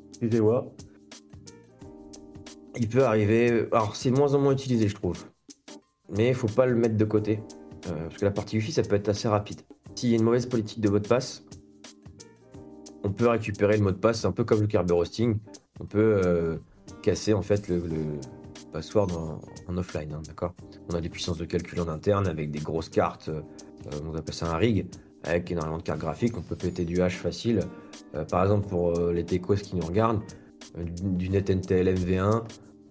Excusez-moi. Il peut arriver. Alors, c'est de moins en moins utilisé, je trouve. Mais il faut pas le mettre de côté. Euh, parce que la partie Wi-Fi, ça peut être assez rapide. S'il y a une mauvaise politique de mot de passe, on peut récupérer le mot de passe, un peu comme le Kerber hosting. On peut euh, casser en fait le, le password en, en offline, hein, d'accord? On a des puissances de calcul en interne avec des grosses cartes, euh, on appelle ça un rig, avec énormément de cartes graphiques, on peut péter du hash facile. Par exemple, pour les techos qui nous regardent, du, NetNTL MV1,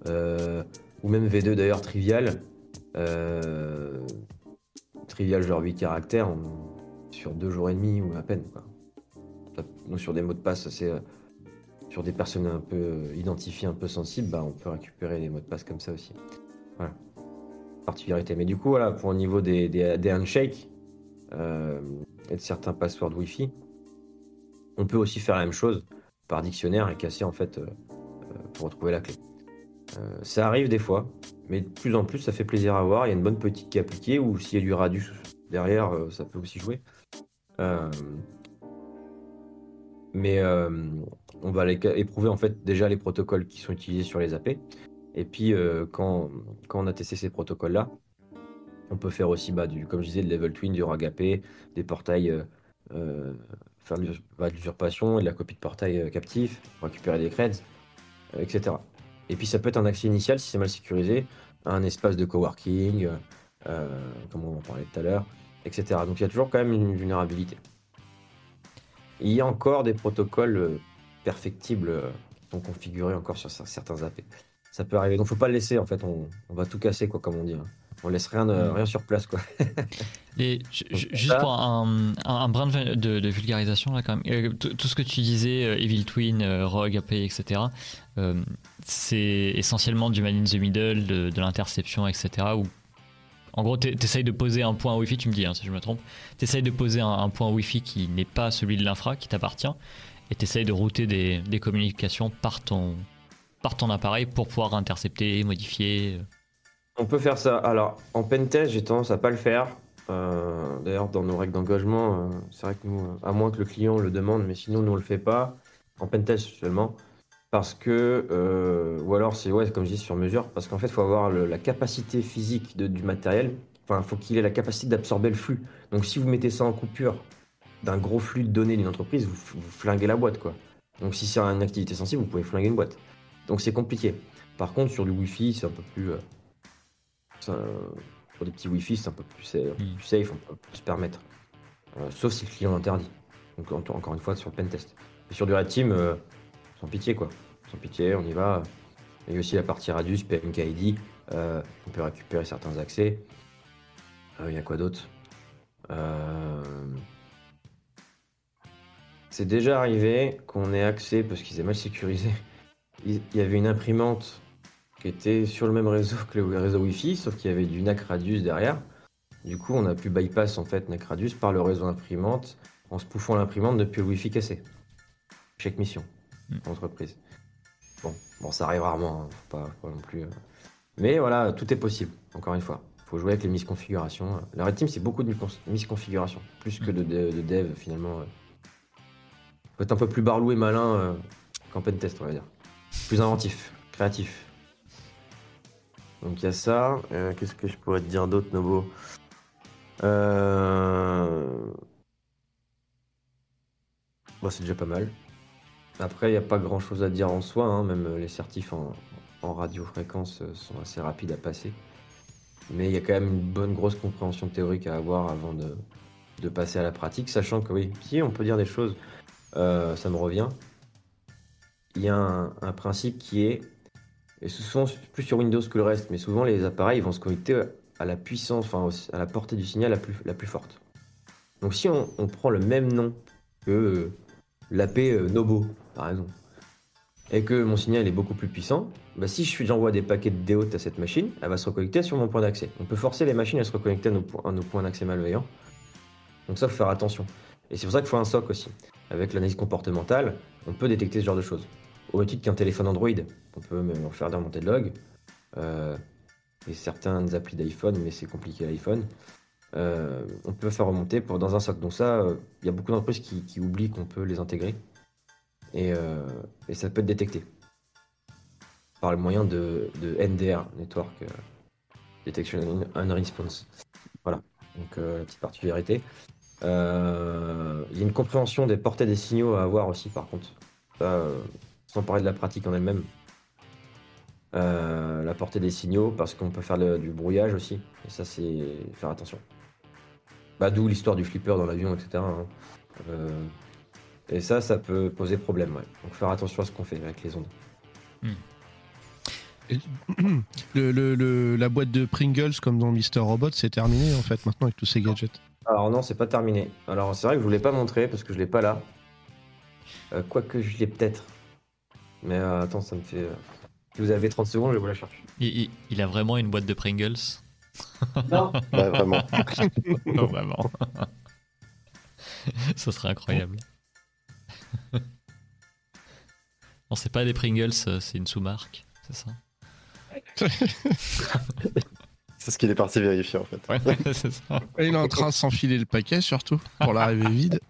euh, ou même V2 d'ailleurs, trivial, euh, trivial genre 8 caractères, sur deux jours et demi ou à peine. Quoi. Sur des mots de passe euh, sur des personnes un peu euh, identifiées, un peu sensibles, bah, on peut récupérer les mots de passe comme ça aussi. Voilà. Particularité. Mais du coup, voilà, pour au niveau des, des, des handshakes et de certains passwords Wi-Fi, on peut aussi faire la même chose par dictionnaire et casser en fait pour retrouver la clé. Euh, ça arrive des fois, mais de plus en plus, ça fait plaisir à voir. Il y a une bonne politique qui est appliquée, ou s'il y a du radius derrière, euh, ça peut aussi jouer. Euh, mais on va aller éprouver en fait déjà les protocoles qui sont utilisés sur les AP. Et puis quand, quand on a testé ces protocoles-là, on peut faire aussi, bah, du, comme je disais, de level twin, du RAG AP, des portails, euh, faire bah, de l'usurpation et de la copie de portail captif, récupérer des creds, etc. Et puis ça peut être un accès initial si c'est mal sécurisé, à un espace de coworking, euh, euh, comme on en parlait tout à l'heure, etc. Donc il y a toujours quand même une vulnérabilité. Il y a encore des protocoles euh, perfectibles qui sont configurés encore sur cer- certains AP. ça peut arriver. Donc faut pas le laisser en fait, on, on va tout casser quoi, comme on dit. hein. On laisse rien, Mm. rien sur place quoi. Et juste pour un, un, un brin de, de- de vulgarisation là quand même, tout tout ce que tu disais, Evil Twin, Rogue, AP, etc., euh, c'est essentiellement du man in the middle, de, l'interception, etc. En gros, tu essayes de poser un point Wi-Fi, tu me dis hein, si je me trompe, tu essayes de poser un, point Wi-Fi qui n'est pas celui de l'infra, qui t'appartient, et tu essayes de router des, communications par ton, par ton appareil pour pouvoir intercepter, modifier. euh. On peut faire ça. Alors, en pentest, j'ai tendance à pas le faire. Euh, D'ailleurs, dans nos règles d'engagement, euh, c'est vrai que nous, à moins que le client le demande, mais sinon, nous, on le fait pas. En pentest seulement. Parce que, euh, ou alors, c'est, ouais, comme je dis, sur mesure. Parce qu'en fait, il faut avoir le- la capacité physique de- du matériel. Enfin, il faut qu'il ait la capacité d'absorber le flux. Donc, si vous mettez ça en coupure d'un gros flux de données d'une entreprise, vous, vous flinguez la boîte, quoi. Donc, si c'est une activité sensible, vous pouvez flinguer une boîte. Donc, c'est compliqué. Par contre, sur du Wi-Fi, c'est un peu plus. euh, ça, pour des petits Wi-Fi, c'est un peu plus, sa- Mm. plus safe, on peut se permettre. Euh, sauf si le client l'interdit. Donc, en- encore une fois, sur le pentest. Et sur du Red Team, euh, sans pitié, quoi. Sans pitié, on y va. Il y a aussi la partie Radius, PMKID. euh, on peut récupérer certains accès. Euh, Il y a quoi d'autre? Euh, C'est déjà arrivé qu'on ait accès, parce qu'ils aient mal sécurisé. Il y avait une imprimante qui était sur le même réseau que le réseau Wi-Fi, sauf qu'il y avait du NAC Radius derrière. Du coup, on a pu bypass en fait NAC Radius par le réseau imprimante en spoofant l'imprimante depuis le Wi-Fi cassé. Chaque mission, Entreprise. Bon, bon, ça arrive rarement, hein, faut pas, faut pas non plus. euh. Mais voilà, tout est possible. Encore une fois, faut jouer avec les misconfigurations. La Red Team, c'est beaucoup de miscon- misconfigurations, plus que de, de- de dev finalement. euh. Faut être un peu plus barlou et malin euh, qu'en pentest, on va dire. Plus inventif, créatif. Donc il y a ça. Euh, Qu'est-ce que je pourrais te dire d'autre, Nobo? Euh... C'est déjà pas mal. Après, il n'y a pas grand chose à dire en soi. hein, Même les certifs en, en radiofréquence euh, sont assez rapides à passer. Mais il y a quand même une bonne grosse compréhension théorique à avoir avant de, de passer à la pratique. Sachant que oui, si on peut dire des choses, euh, ça me revient. Il y a un, principe qui est et c'est souvent plus sur Windows que le reste, mais souvent les appareils vont se connecter à la puissance, enfin à la portée du signal la plus, la plus forte. Donc si on, prend le même nom que euh, l'AP euh, Nobo, par exemple, et que mon signal est beaucoup plus puissant, bah si j'envoie des paquets de déhaute à cette machine, elle va se reconnecter sur mon point d'accès. On peut forcer les machines à se reconnecter à nos, points- d'accès malveillants. Donc ça, faut faire attention. Et c'est pour ça qu'il faut un SOC aussi. Avec l'analyse comportementale, on peut détecter ce genre de choses. Au titre qu'un téléphone Android, on peut même faire des remontées de log. Euh, et certaines applis d'iPhone, mais c'est compliqué l'iPhone. Euh, on peut faire remonter pour, dans un SOC. Donc ça, euh, il y a beaucoup d'entreprises qui, oublient qu'on peut les intégrer. Et, euh, et ça peut être détecté. Par le moyen de, NDR, Network Detection and Response. Voilà. Donc la petite particularité. Il y a une compréhension des portées des signaux à avoir aussi, par contre. Ça, sans parler de la pratique en elle-même. La portée des signaux, parce qu'on peut faire du brouillage aussi. Et ça, c'est faire attention. Bah, D'où l'histoire du flipper dans l'avion, etc. hein. Euh, et ça, ça peut poser problème. Ouais. Donc faire attention à ce qu'on fait avec les ondes. Le, le- le- la boîte de Pringles, comme dans Mister Robot, c'est terminé en fait maintenant avec tous ces gadgets. Alors non, c'est pas terminé. Alors c'est vrai que je voulais pas montrer parce que je l'ai pas là. Euh, Quoique je l'ai peut-être. Mais euh, attends, ça me fait. Si vous avez 30 secondes, je vais vous la chercher. Il, il- il a vraiment une boîte de Pringles? Non Ouais, vraiment. Non, vraiment. Ça serait incroyable. Non, c'est pas des Pringles, euh, c'est une sous-marque, c'est ça C'est ce qu'il est parti vérifier en fait. Ouais, c'est ça. Et il est en train de s'enfiler le paquet surtout pour l'arrivée vide.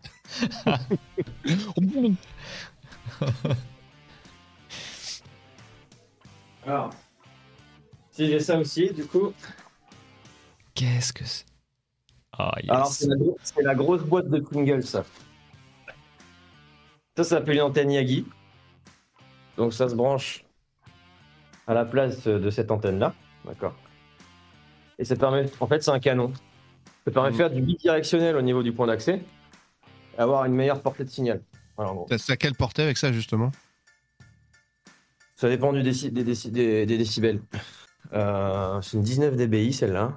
Alors. Si j'ai ça aussi, du coup. Qu'est-ce que c'est? Ah, yes. Alors c'est la, gro- c'est la grosse boîte de Pringles, ça. Ça, s'appelle une antenne Yagi. Donc ça se branche à la place de cette antenne-là. D'accord. Et ça permet. En fait, c'est un canon. Ça permet de faire du bidirectionnel au niveau du point d'accès et avoir une meilleure portée de signal. Voilà, en gros. T'as t'as quelle portée avec ça justement? Ça dépend du déci- des, déci- des- des décibels. Euh, c'est une 19 dBi celle-là.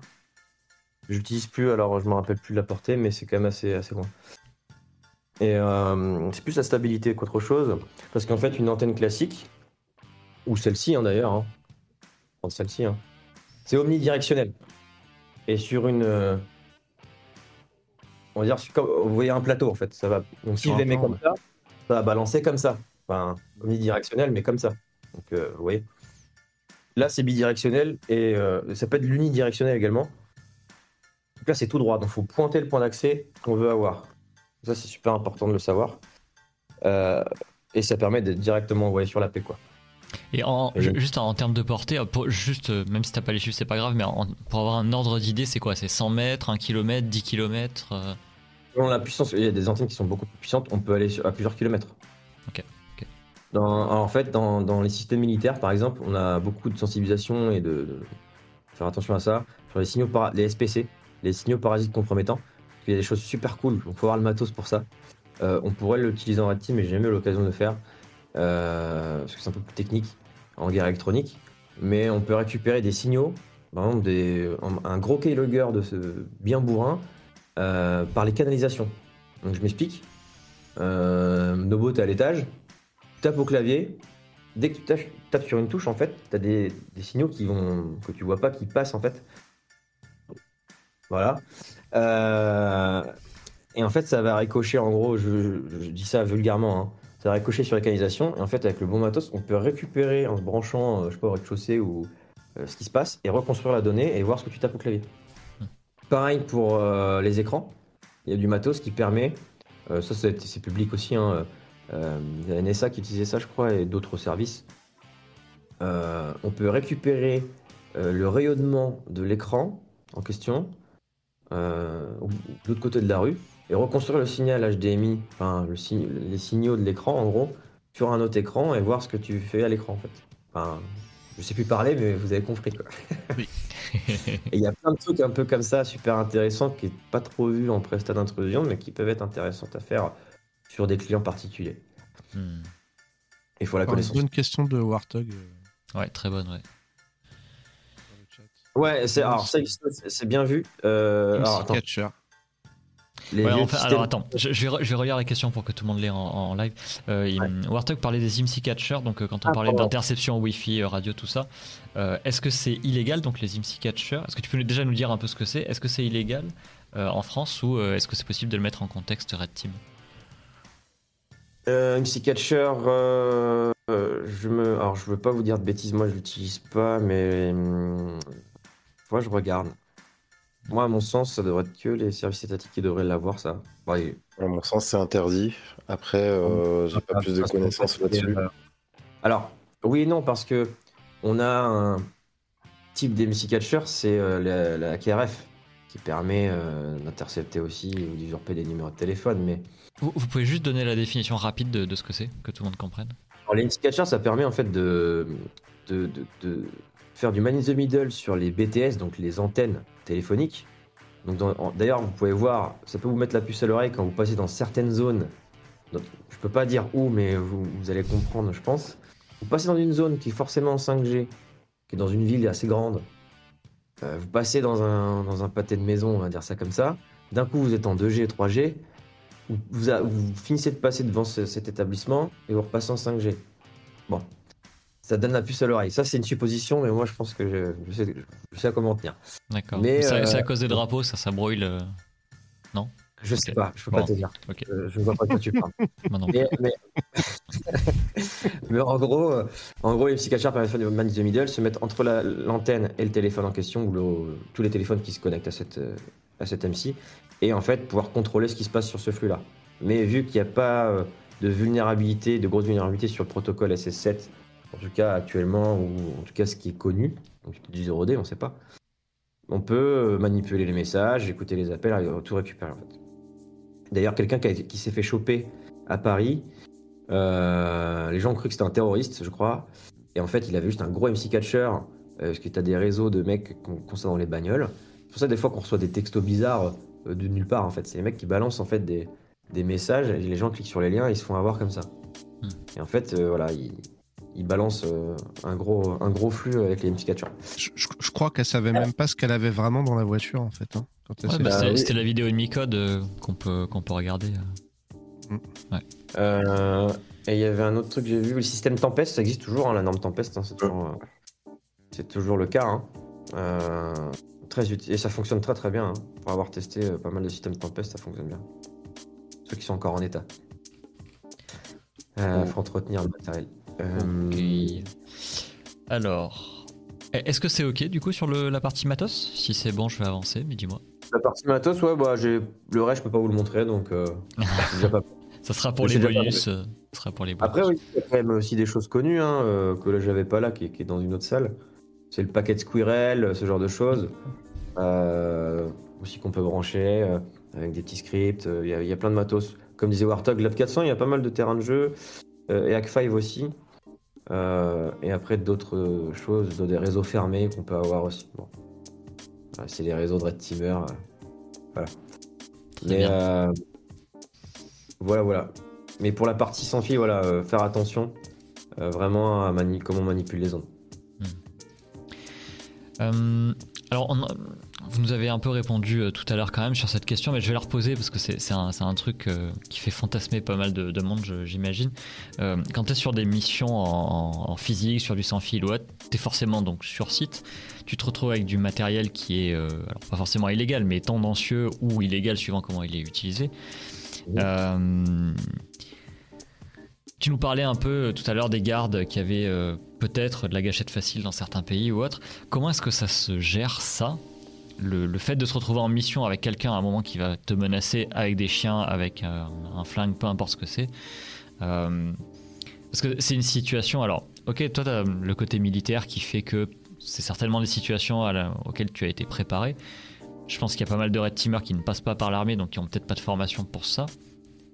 J'utilise plus, alors je me rappelle plus de la portée, mais c'est quand même assez, assez loin. Et euh, c'est plus la stabilité qu'autre chose, parce qu'en fait, une antenne classique, ou celle-ci hein, d'ailleurs, hein, celle-ci, hein, c'est omnidirectionnel. Et sur une. euh, on va dire, vous voyez un plateau en fait, ça va. Donc si je les mets comme ça, ça va balancer comme ça. Enfin, omnidirectionnel, mais comme ça. Donc, euh, vous voyez. Là, c'est bidirectionnel et ça peut être l'unidirectionnel également. Là, c'est tout droit. Donc, il faut pointer le point d'accès qu'on veut avoir. Ça, c'est super important de le savoir. Euh, et ça permet d'être directement envoyé sur la paix, quoi. Et en, Et- juste en termes de portée, euh, pour, juste, euh, même si t'as pas les chiffres, c'est pas grave, mais en- pour avoir un ordre d'idée, c'est quoi? C'est 100 mètres, 1 km, 10 km Selon la puissance, il y a des antennes qui sont beaucoup plus puissantes. On peut aller à plusieurs kilomètres. Ok. Dans- en fait, dans, dans les systèmes militaires, par exemple, on a beaucoup de sensibilisation et de, de faire attention à ça sur les signaux, para- les SPC, les signaux parasites compromettants. Il y a des choses super cool. On faut avoir le matos pour ça. Euh, on pourrait l'utiliser en red team, mais j'ai jamais eu l'occasion de le faire euh, parce que c'est un peu plus technique en guerre électronique. Mais on peut récupérer des signaux, par exemple un, gros keylogger de ce bien bourrin euh, par les canalisations. Donc je m'explique. Nobo, t'es à l'étage, tu tapes au clavier. Dès que tu tapes, sur une touche, en fait, tu as des, des signaux qui vont, que tu vois pas, qui passent en fait. Voilà. Euh, et en fait, ça va ricocher, en gros, je, je dis ça vulgairement, hein. ça va ricocher sur les canalisations. Et en fait, avec le bon matos, on peut récupérer en se branchant, euh, je sais pas, au rez-de-chaussée ou euh, ce qui se passe, et reconstruire la donnée et voir ce que tu tapes au clavier. Pareil pour les écrans. Il y a du matos qui permet, ça c'est public aussi, hein, il y a NSA qui utilisait ça, je crois, et d'autres services. On peut récupérer le rayonnement de l'écran en question euh, de l'autre côté de la rue et reconstruire le signal HDMI, enfin le sig- les signaux de l'écran en gros, sur un autre écran et voir ce que tu fais à l'écran en fait. Enfin, je sais plus parler, mais vous avez compris quoi. Et il y a plein de trucs un peu comme ça, super intéressants, qui n'est pas trop vu en prestat d'intrusion, mais qui peuvent être intéressants à faire sur des clients particuliers. Hmm. Il faut la une connaissance. bonne question de Warthog. euh, Ouais, très bonne, ouais. Ouais, c'est alors ça, c'est- bien vu. Euh, alors, MC attends, Catcher. les Ouais, enfin, alors attends, je, je vais, re- je vais relire la question pour que tout le monde l'ait en, en live. Euh, il- Warthog parlait des IMSI catchers, donc euh, quand on Ah, parlait d'interception Wi-Fi, euh, radio, tout ça. euh, Est-ce que c'est illégal, donc les IMSI catchers Est-ce que tu peux déjà nous dire un peu ce que c'est? Est-ce que c'est illégal euh, en France ou euh, est-ce que c'est possible de le mettre en contexte Red Team? Euh, MC Catcher, euh, euh, je me, alors je veux pas vous dire de bêtises, moi je l'utilise pas, mais hum, moi je regarde. Moi, à mon sens, ça devrait être que les services étatiques qui devraient l'avoir, ça. Ouais, À mon sens, c'est interdit. Après, euh, j'ai pas plus de connaissances là-dessus. euh, Alors, oui et non, parce que on a un type d'MC Catcher, c'est euh, la, la KRF, qui permet euh, d'intercepter aussi ou d'usurper des numéros de téléphone. Mais vous, vous pouvez juste donner la définition rapide de, de ce que c'est, que tout le monde comprenne? Alors, les MC Catcher, ça permet en fait de, de, de- de faire du man in the middle sur les BTS, donc les antennes téléphoniques. D'ailleurs, vous pouvez voir, ça peut vous mettre la puce à l'oreille quand vous passez dans certaines zones. Donc, je peux pas dire où, mais vous, allez comprendre, je pense. Vous passez dans une zone qui est forcément en 5G, qui est dans une ville assez grande. Euh, vous passez dans un, dans un pâté de maison, on va dire ça comme ça. D'un coup, vous êtes en 2G et 3G. Vous, finissez de passer devant ce- cet établissement et vous repassez en 5G. Bon. Ça donne la puce à l'oreille. Ça, c'est une supposition, mais moi, je pense que je, je sais, je sais à comment tenir. D'accord. Mais, C'est euh, à cause des drapeaux, ça, ça brouille le. Je sais Ok. pas, je peux Bon. pas te dire. Ok. Euh, je ne vois pas de quoi tu parles. Non. Mais, mais... mais en gros, euh, en gros, les psychiatres permettent de faire man the middle, se mettre entre la- l'antenne et le téléphone en question, ou le- tous les téléphones qui se connectent à cette, euh, à cette MC, et en fait pouvoir contrôler ce qui se passe sur ce flux-là. Mais vu qu'il n'y a pas euh, de vulnérabilité, de grosse vulnérabilité sur le protocole SS7, en tout cas actuellement, ou en tout cas ce qui est connu, donc du 0D, on ne sait pas, on peut euh, manipuler les messages, écouter les appels, et tout récupérer en fait. D'ailleurs, quelqu'un qui, s'est fait choper à Paris, euh, les gens ont cru que c'était un terroriste, je crois. Et en fait, il avait juste un gros MC catcher, euh, parce que tu as des réseaux de mecs ça dans les bagnoles. C'est pour ça, des fois, qu'on reçoit des textos bizarres euh, de nulle part, en fait. C'est les mecs qui balancent, en fait, des, des messages, et les gens cliquent sur les liens, et ils se font avoir comme ça. Hmm. Et en fait, voilà, ils, il balance euh, un, gros, un gros flux avec les modificatures. Je, je- je crois qu'elle savait même pas ce qu'elle avait vraiment dans la voiture en fait. hein, quand elle Ouais, s'est bah, c'était la vidéo de Micode euh, qu'on peut, qu'on peut regarder. euh. Euh, et il y avait un autre truc que j'ai vu, le système Tempest, ça existe toujours, hein, la norme Tempest, hein, c'est toujours, euh, c'est toujours le cas. hein. Euh, très utile, et ça fonctionne très très bien. hein. Pour avoir testé euh, pas mal de systèmes Tempest, ça fonctionne bien. Ceux qui sont encore en état. Euh, Ouais. faut entretenir le matériel. Euh, Ok. Alors, est-ce que c'est ok du coup sur le- la partie matos? Si c'est bon, je vais avancer, mais dis-moi. La partie matos, ouais, bah, j'ai... le reste, je peux pas vous le montrer, donc euh, c'est déjà pas Ça sera pour Mais les bonus. euh, Ça sera pour les bonus. Après, oui, il y a quand même aussi des choses connues hein, euh, que là j'avais pas là, qui, qui est dans une autre salle. C'est le paquet de Squirrel, ce genre de choses. Euh, aussi qu'on peut brancher euh, avec des petits scripts. euh, Il y, a- il y a plein de matos. Comme disait Warthog, Lab 400, il y a pas mal de terrains de jeu. euh, et Hack5 aussi. Euh, et après d'autres euh, choses, des réseaux fermés qu'on peut avoir aussi. Bon. Voilà, c'est les réseaux de Red Teamer. euh, voilà. Mais euh, voilà, voilà. Mais pour la partie sans fil, voilà, euh, faire attention euh, vraiment à mani- comment on manipule les ondes. Euh, alors, on vous nous avez un peu répondu euh, tout à l'heure quand même sur cette question, mais je vais la reposer parce que c'est un, truc euh, qui fait fantasmer pas mal de, de monde, j'imagine. Euh, quand tu es sur des missions en, en physique, sur du sans-fil ou autre, tu es forcément donc sur site. Tu te retrouves avec du matériel qui est, alors pas forcément illégal, mais tendancieux ou illégal suivant comment il est utilisé. Tu nous parlais un peu tout à l'heure des gardes qui avaient euh, peut-être de la gâchette facile dans certains pays ou autre. Comment est-ce que ça se gère ça? Le, le fait de se retrouver en mission avec quelqu'un à un moment qui va te menacer avec des chiens, avec euh, un flingue, peu importe ce que c'est. Euh, parce que c'est une situation. Alors, ok, toi, tu as le côté militaire qui fait que c'est certainement des situations à auxquelles tu as été préparé. Je pense qu'il y a pas mal de red teamers qui ne passent pas par l'armée, donc qui ont peut-être pas de formation pour ça.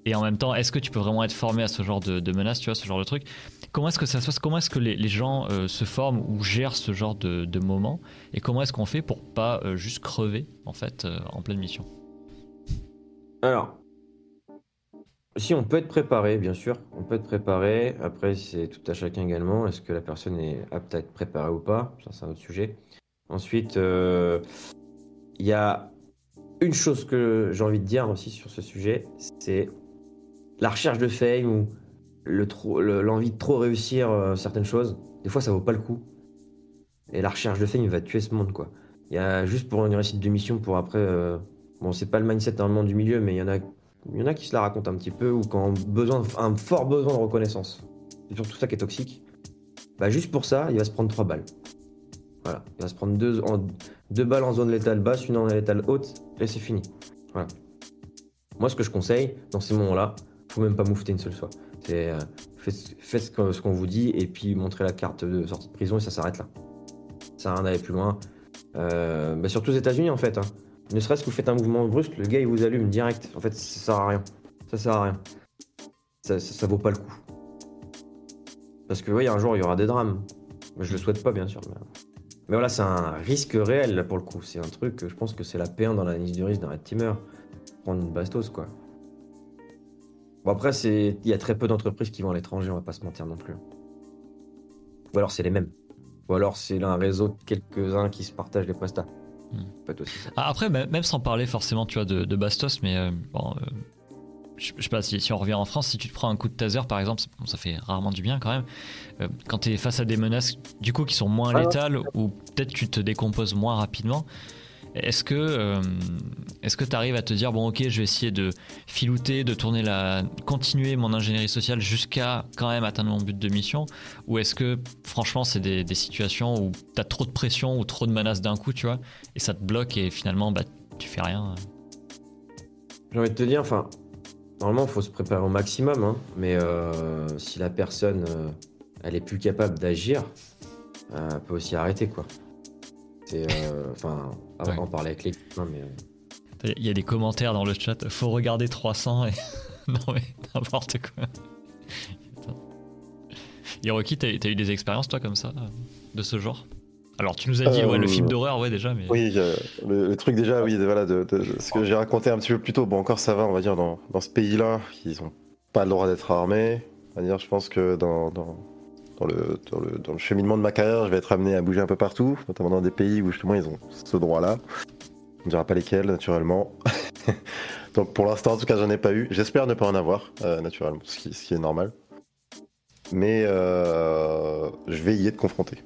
Et en même temps, est-ce que tu peux vraiment être formé à ce genre de, de menaces, tu vois, ce genre de truc? Comment est-ce que ça se passe? Comment est-ce que les, gens euh, se forment ou gèrent ce genre de, de moments Et comment est-ce qu'on fait pour pas euh, juste crever, en fait, euh, en pleine mission? Alors, si on peut être préparé, bien sûr, on peut être préparé. Après, c'est tout à chacun également. Est-ce que la personne est apte à être préparée ou pas? Ça, c'est un autre sujet. Ensuite, il y a une chose que j'ai envie de dire aussi sur ce sujet, c'est la recherche de fame ou l'envie de trop réussir euh, certaines choses. Des fois, ça vaut pas le coup. Et la recherche de fame va tuer ce monde, quoi. Il y a juste pour une réussite de mission, pour après. euh, Bon, c'est pas le mindset normalement du milieu, mais il y en a, il y en a qui se la racontent un petit peu ou qui ont besoin, un fort besoin de reconnaissance. C'est surtout ça qui est toxique. Bah, juste pour ça, il va se prendre trois balles. Voilà, il va se prendre deux, deux balles en zone létale basse, une en létale haute, et c'est fini. Voilà. Moi, ce que je conseille dans ces moments-là, faut même pas moufter une seule fois. C'est euh, faites, ce qu'on vous dit et puis montrez la carte de sortie de prison et ça s'arrête là. Ça sert à rien d'aller plus loin. Euh, bah, surtout aux États-Unis en fait. hein. Ne serait-ce que vous faites un mouvement brusque, le gars il vous allume direct. En fait, ça sert à rien. Ça sert à rien. Ça, vaut pas le coup. Parce que oui, un jour il y aura des drames. Je le souhaite pas, bien sûr. Mais, voilà, c'est un risque réel là pour le coup. C'est un truc je pense que c'est la P1 dans l'analyse du risque d'un red teamer. Prendre une bastos quoi. Bon après, c'est il y a très peu d'entreprises qui vont à l'étranger, on va pas se mentir non plus. Ou alors c'est les mêmes. Ou alors c'est un réseau de quelques-uns qui se partagent les prestats. Hmm. Aussi. Ah, Après, même sans parler forcément, tu vois, de, de Bastos, mais euh, bon, euh, je, je sais pas si, si on revient en France, si tu te prends un coup de taser par exemple, ça- bon, ça fait rarement du bien quand même. Euh, quand tu es face à des menaces du coup qui sont moins Ah létales ou peut-être tu te décomposes moins rapidement, est-ce que euh, tu arrives à te dire bon ok je vais essayer de filouter, de tourner la, continuer mon ingénierie sociale jusqu'à quand même atteindre mon but de mission? Ou est-ce que franchement c'est des, situations où tu as trop de pression ou trop de menaces d'un coup tu vois et ça te bloque et finalement bah tu fais rien? J'ai envie de te dire, enfin, normalement, faut se préparer au maximum, hein, mais euh, si la personne, euh, elle est plus capable d'agir, elle peut aussi arrêter, quoi. Euh, enfin, avant Ouais. d'en parler avec l'équipe, hein, mais euh, Il y a des commentaires dans le chat, faut regarder 300 et... non mais n'importe quoi. Hiroki, t'as t'as eu des expériences toi comme ça, euh, de ce genre? Alors tu nous as dit Euh, ouais, le film d'horreur, ouais déjà, mais... Oui, euh, le, le truc déjà, oui, de- voilà, de, de- de ce que j'ai raconté un petit peu plus tôt. Bon, encore ça va, on va dire, dans, dans ce pays-là, ils ont pas le droit d'être armés. On va dire, je pense que dans, dans, dans le, dans le, dans le cheminement de ma carrière, je vais être amené à bouger un peu partout, notamment dans des pays où justement ils ont ce droit-là. On ne dira pas lesquels, naturellement. Donc pour l'instant, en tout cas, j'en ai pas eu. J'espère ne pas en avoir, euh, naturellement, ce qui, est normal. Mais euh, je vais y être confronté.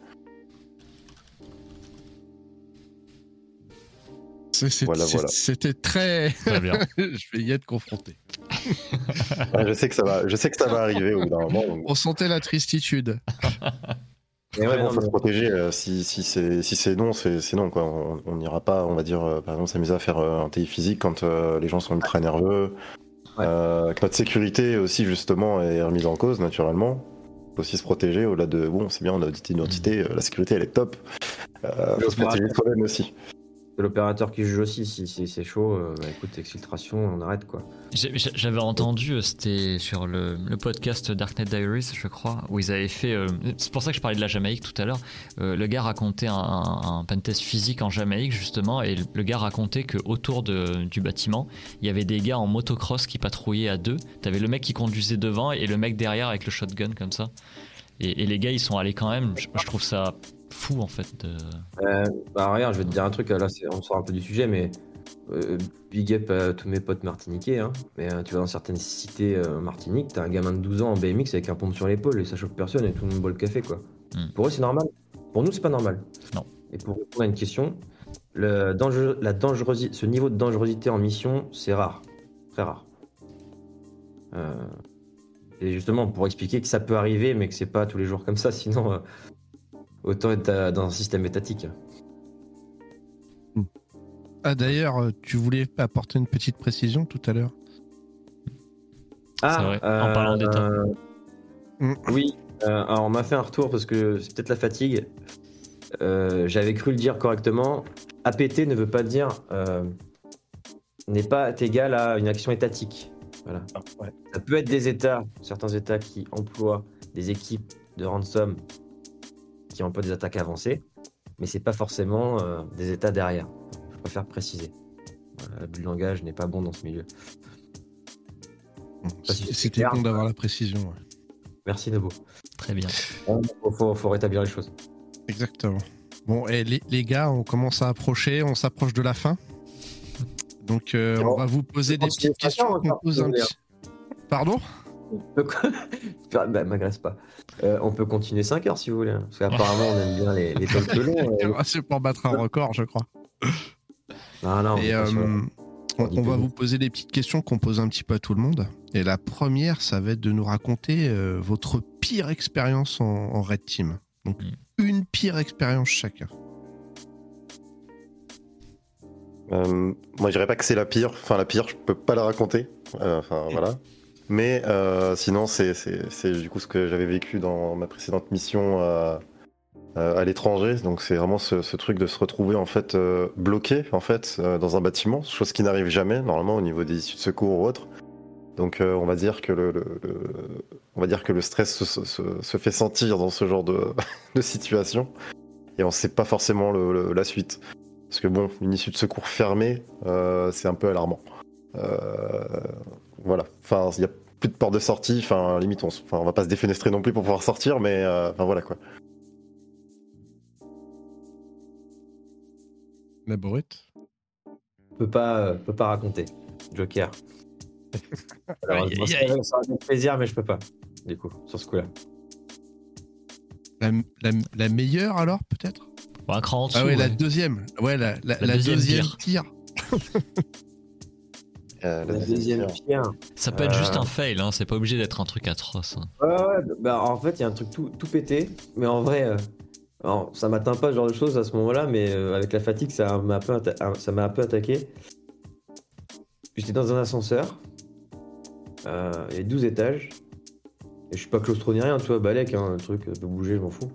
Voilà, voilà. C'était très. Très bien. je vais y être confronté. Ouais, je sais que ça va, je sais que ça va arriver au bout d'un moment. donc On sentait la tristitude. Mais ouais, bon, non, faut se protéger. euh, si si c'est si c'est non, c'est non quoi. On n'ira pas, on va dire, euh, par exemple, s'amuser à faire euh, un TI physique quand euh, les gens sont ultra nerveux. Ouais. Euh, que notre sécurité aussi justement est remise en cause naturellement. Faut aussi se protéger au-delà de bon, c'est bien, on a dit identité, euh, la sécurité elle est top. Euh, faut se protéger soi-même aussi. L'opérateur qui juge aussi. Si, c'est chaud, euh, bah, écoute, exfiltration, on arrête quoi. J'avais entendu, euh, c'était sur le, podcast Darknet Diaries, je crois, où ils avaient fait. euh, c'est pour ça que je parlais de la Jamaïque tout à l'heure. Le gars racontait un, pentest physique en Jamaïque, justement, et le, gars racontait que autour du bâtiment, il y avait des gars en motocross qui patrouillaient à deux. T'avais le mec qui conduisait devant et le mec derrière avec le shotgun comme ça. Et, les gars, ils sont allés quand même. Je trouve ça fou en fait. de- Euh, bah regarde, je vais te dire un truc, là on sort un peu du sujet, mais euh, big up à tous mes potes martiniquais, hein. mais euh, tu vas dans certaines cités euh, martiniques, t'as un gamin de 12 ans en BMX avec un pompe sur l'épaule et ça choque personne et tout le monde boit le café quoi. Mm. Pour eux c'est normal, pour nous c'est pas normal. Non. Et pour répondre à une question, le danger, la dangerosi- ce niveau de dangerosité en mission c'est rare, très rare. Euh, et justement pour expliquer que ça peut arriver mais que c'est pas tous les jours comme ça, sinon euh, autant être dans un système étatique. Ah, d'ailleurs, euh, tu voulais apporter une petite précision tout à l'heure. C'est vrai, en parlant d'État. euh, Mm. Oui, euh, alors on m'a fait un retour parce que c'est peut-être la fatigue. Euh, J'avais cru le dire correctement. APT ne veut pas dire euh, n'est pas égal à une action étatique. Voilà. Ça peut être des États, certains États qui emploient des équipes de ransom qui emploient des attaques avancées, mais c'est pas forcément euh, des États derrière. Je préfère préciser. Voilà, L'abus de langage n'est pas bon dans ce milieu. C'était clair. bon d'avoir la précision. ouais. Merci Nebo. Très bien. Faut, faut- faut rétablir les choses. Exactement. Bon, et les, les gars, on commence à approcher, on s'approche de la fin. Donc, euh, Bon. on va vous poser des petites questions. ça, on qu'on va pose un faire petit- Pardon bah, m'agresse pas. Euh, on peut continuer 5 heures si vous voulez. hein, Parce qu'apparemment, on aime bien les, les talks longs. euh. C'est pour battre un record, je crois. Non, non, on Et euh, on, on va vous poser des petites questions qu'on pose un petit peu à tout le monde. Et la première, ça va être de nous raconter euh, votre pire expérience en, en Red Team. Donc, Mm. une pire expérience chacun. Euh, moi, je dirais pas que c'est la pire. Enfin, la pire, je peux pas la raconter. Euh, Enfin, voilà. Mais euh, sinon, c'est du coup ce que j'avais vécu dans ma précédente mission à, à l'étranger. Donc, c'est vraiment ce, truc de se retrouver en fait euh, bloqué en fait euh, dans un bâtiment, chose qui n'arrive jamais normalement au niveau des issues de secours ou autre. Donc, euh, on va dire que le, stress se, fait sentir dans ce genre de, de situation, et on sait pas forcément la suite. Parce que bon, une issue de secours fermée, euh, c'est un peu alarmant. Euh, voilà. Enfin, il y a plus de porte de sortie. Enfin, limite, on, enfin, on va pas se défenestrer non plus pour pouvoir sortir, mais euh, enfin voilà quoi. La brute. peut pas, euh, peut pas raconter. Joker. Alors, Aïe, aïe, ça, aïe. ça aurait fait plaisir, mais je peux pas. Du coup, sur ce coup-là. La, la- la meilleure alors, peut-être? Bon, un cran en dessous. Ah ouais, la deuxième. Ouais, la, la- La la deuxième deuxième, pire. pire. Euh, La deuxième pierre. Ça peut être juste Euh. un fail, hein, c'est pas obligé d'être un truc atroce. hein. Ouais, ouais, bah en fait, il y a un truc tout, tout pété, mais en vrai, euh, alors, ça m'atteint pas ce genre de choses à ce moment-là, mais euh, avec la fatigue, ça m'a un, peu ça m'a un peu attaqué. J'étais dans un ascenseur, euh, il y avait 12 étages, et je suis pas claustro ni rien, tu vois, balèque, hein, le truc peut bouger, je m'en fous.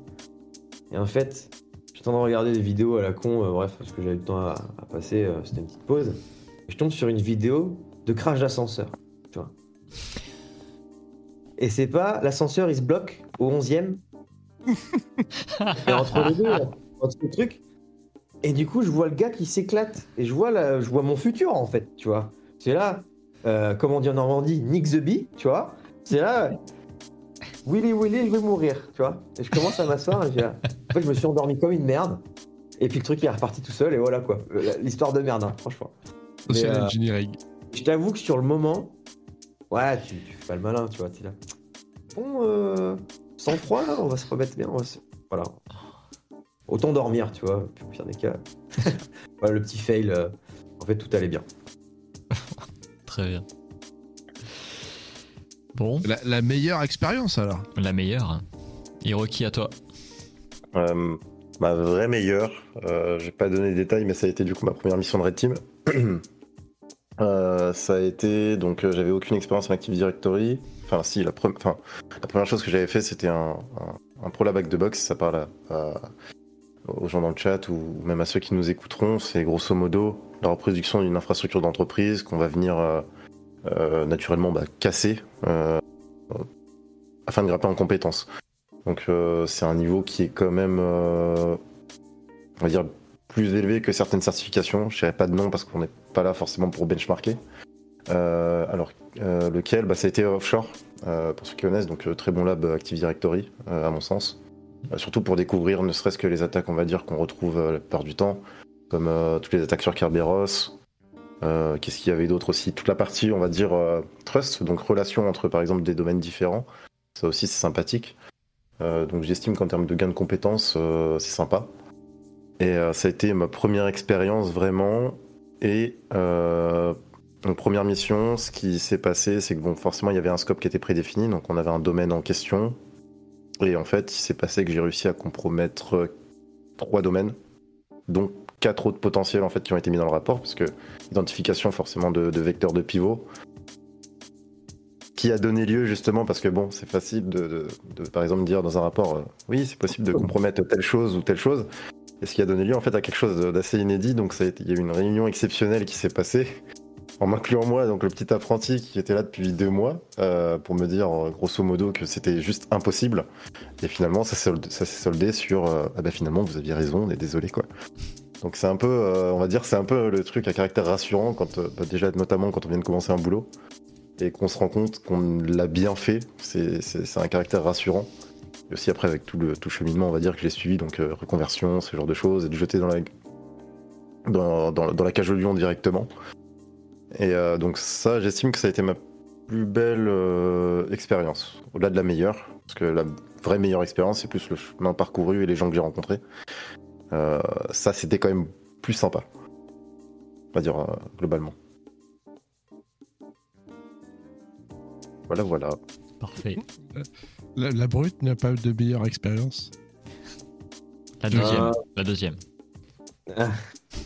Et en fait, j'étais en train de regarder des vidéos à la con, euh, bref, parce que j'avais le temps à, à passer, euh, c'était une petite pause. Je tombe sur une vidéo de crash d'ascenseur, tu vois. Et c'est pas l'ascenseur il se bloque au 11e. et entre les deux, trucs. Et du coup, je vois le gars qui s'éclate. Et je vois, la, je vois mon futur en fait, tu vois. C'est là, euh, comme on dit en Normandie, Nick the Bee, tu vois. C'est là. Willy, Willy, je vais mourir, tu vois. Et je commence à m'asseoir en fait, je me suis endormi comme une merde. Et puis le truc est reparti tout seul et voilà quoi. Euh, L'histoire de merde, hein, franchement. Social euh, engineering. Je t'avoue que sur le moment, ouais, tu, tu fais pas le malin, tu vois. T'es là. Bon, euh, sans froid, là, on va se remettre bien. on va se- Voilà. Autant dormir, tu vois. Puis au pire des cas. voilà, le petit fail. euh, en fait, tout allait bien. Très bien. Bon, La, la meilleure expérience alors. la meilleure. Hiroki à toi. Euh, ma vraie meilleure, euh, j'ai pas donné les détails, mais ça a été du coup ma première mission de Red Team. Euh, ça a été donc euh, j'avais aucune expérience en Active Directory. Enfin si la, première chose que j'avais fait c'était un, un, de box. Ça parle aux gens dans le chat ou même à ceux qui nous écouteront. C'est grosso modo la reproduction d'une infrastructure d'entreprise qu'on va venir euh, naturellement bah, casser afin de grimper en compétences. Donc c'est un niveau qui est quand même, on va dire, plus élevé que certaines certifications. Je dirais pas de nom parce qu'on n'est pas là forcément pour benchmarker. Euh, alors euh, lequel? Bah, Ça a été offshore, euh, pour ceux qui connaissent, donc très bon lab Active Directory à mon sens. Surtout pour découvrir ne serait-ce que les attaques, on va dire, qu'on retrouve la plupart du temps, comme toutes les attaques sur Kerberos. Qu'est-ce qu'il y avait d'autre aussi? Toute la partie, on va dire, trust, donc relation entre par exemple des domaines différents. Ça aussi c'est sympathique. Donc j'estime qu'en termes de gain de compétences, c'est sympa. Et euh, ça a été ma première expérience vraiment. Et euh, donc, première mission, ce qui s'est passé, c'est que bon, forcément il y avait un scope qui était prédéfini, donc on avait un domaine en question. Et en fait, il s'est passé que j'ai réussi à compromettre euh, trois domaines, dont quatre autres potentiels en fait qui ont été mis dans le rapport, parce que identification forcément de, de vecteurs de pivot, qui a donné lieu justement parce que bon, c'est facile de, de- de, par exemple dire dans un rapport, euh, oui, c'est possible de compromettre telle chose ou telle chose, et ce qui a donné lieu en fait à quelque chose d'assez inédit. Donc ça a été, il y a eu une réunion exceptionnelle qui s'est passée en m'incluant moi, donc le petit apprenti qui était là depuis deux mois, euh, pour me dire euh, grosso modo que c'était juste impossible. Et finalement, ça s'est soldé, sur, euh, ah bah finalement vous aviez raison, on est désolé quoi. Donc c'est un peu, on va dire, c'est un peu le truc à caractère rassurant quand, bah, déjà notamment quand on vient de commencer un boulot et qu'on se rend compte qu'on l'a bien fait, c'est un caractère rassurant. Et aussi après avec tout le, tout le cheminement, on va dire que j'ai suivi, donc euh, reconversion, ce genre de choses, être jeté dans la, dans, dans- dans la cage au lion directement. Et euh, donc ça, j'estime que ça a été ma plus belle euh, expérience, au-delà de la meilleure, parce que la vraie meilleure expérience, c'est plus le chemin parcouru et les gens que j'ai rencontrés. Euh, ça, c'était quand même plus sympa, on va dire euh, globalement. Voilà, voilà. Parfait. La, la brute n'a pas eu de meilleure expérience. La deuxième. Euh, La deuxième.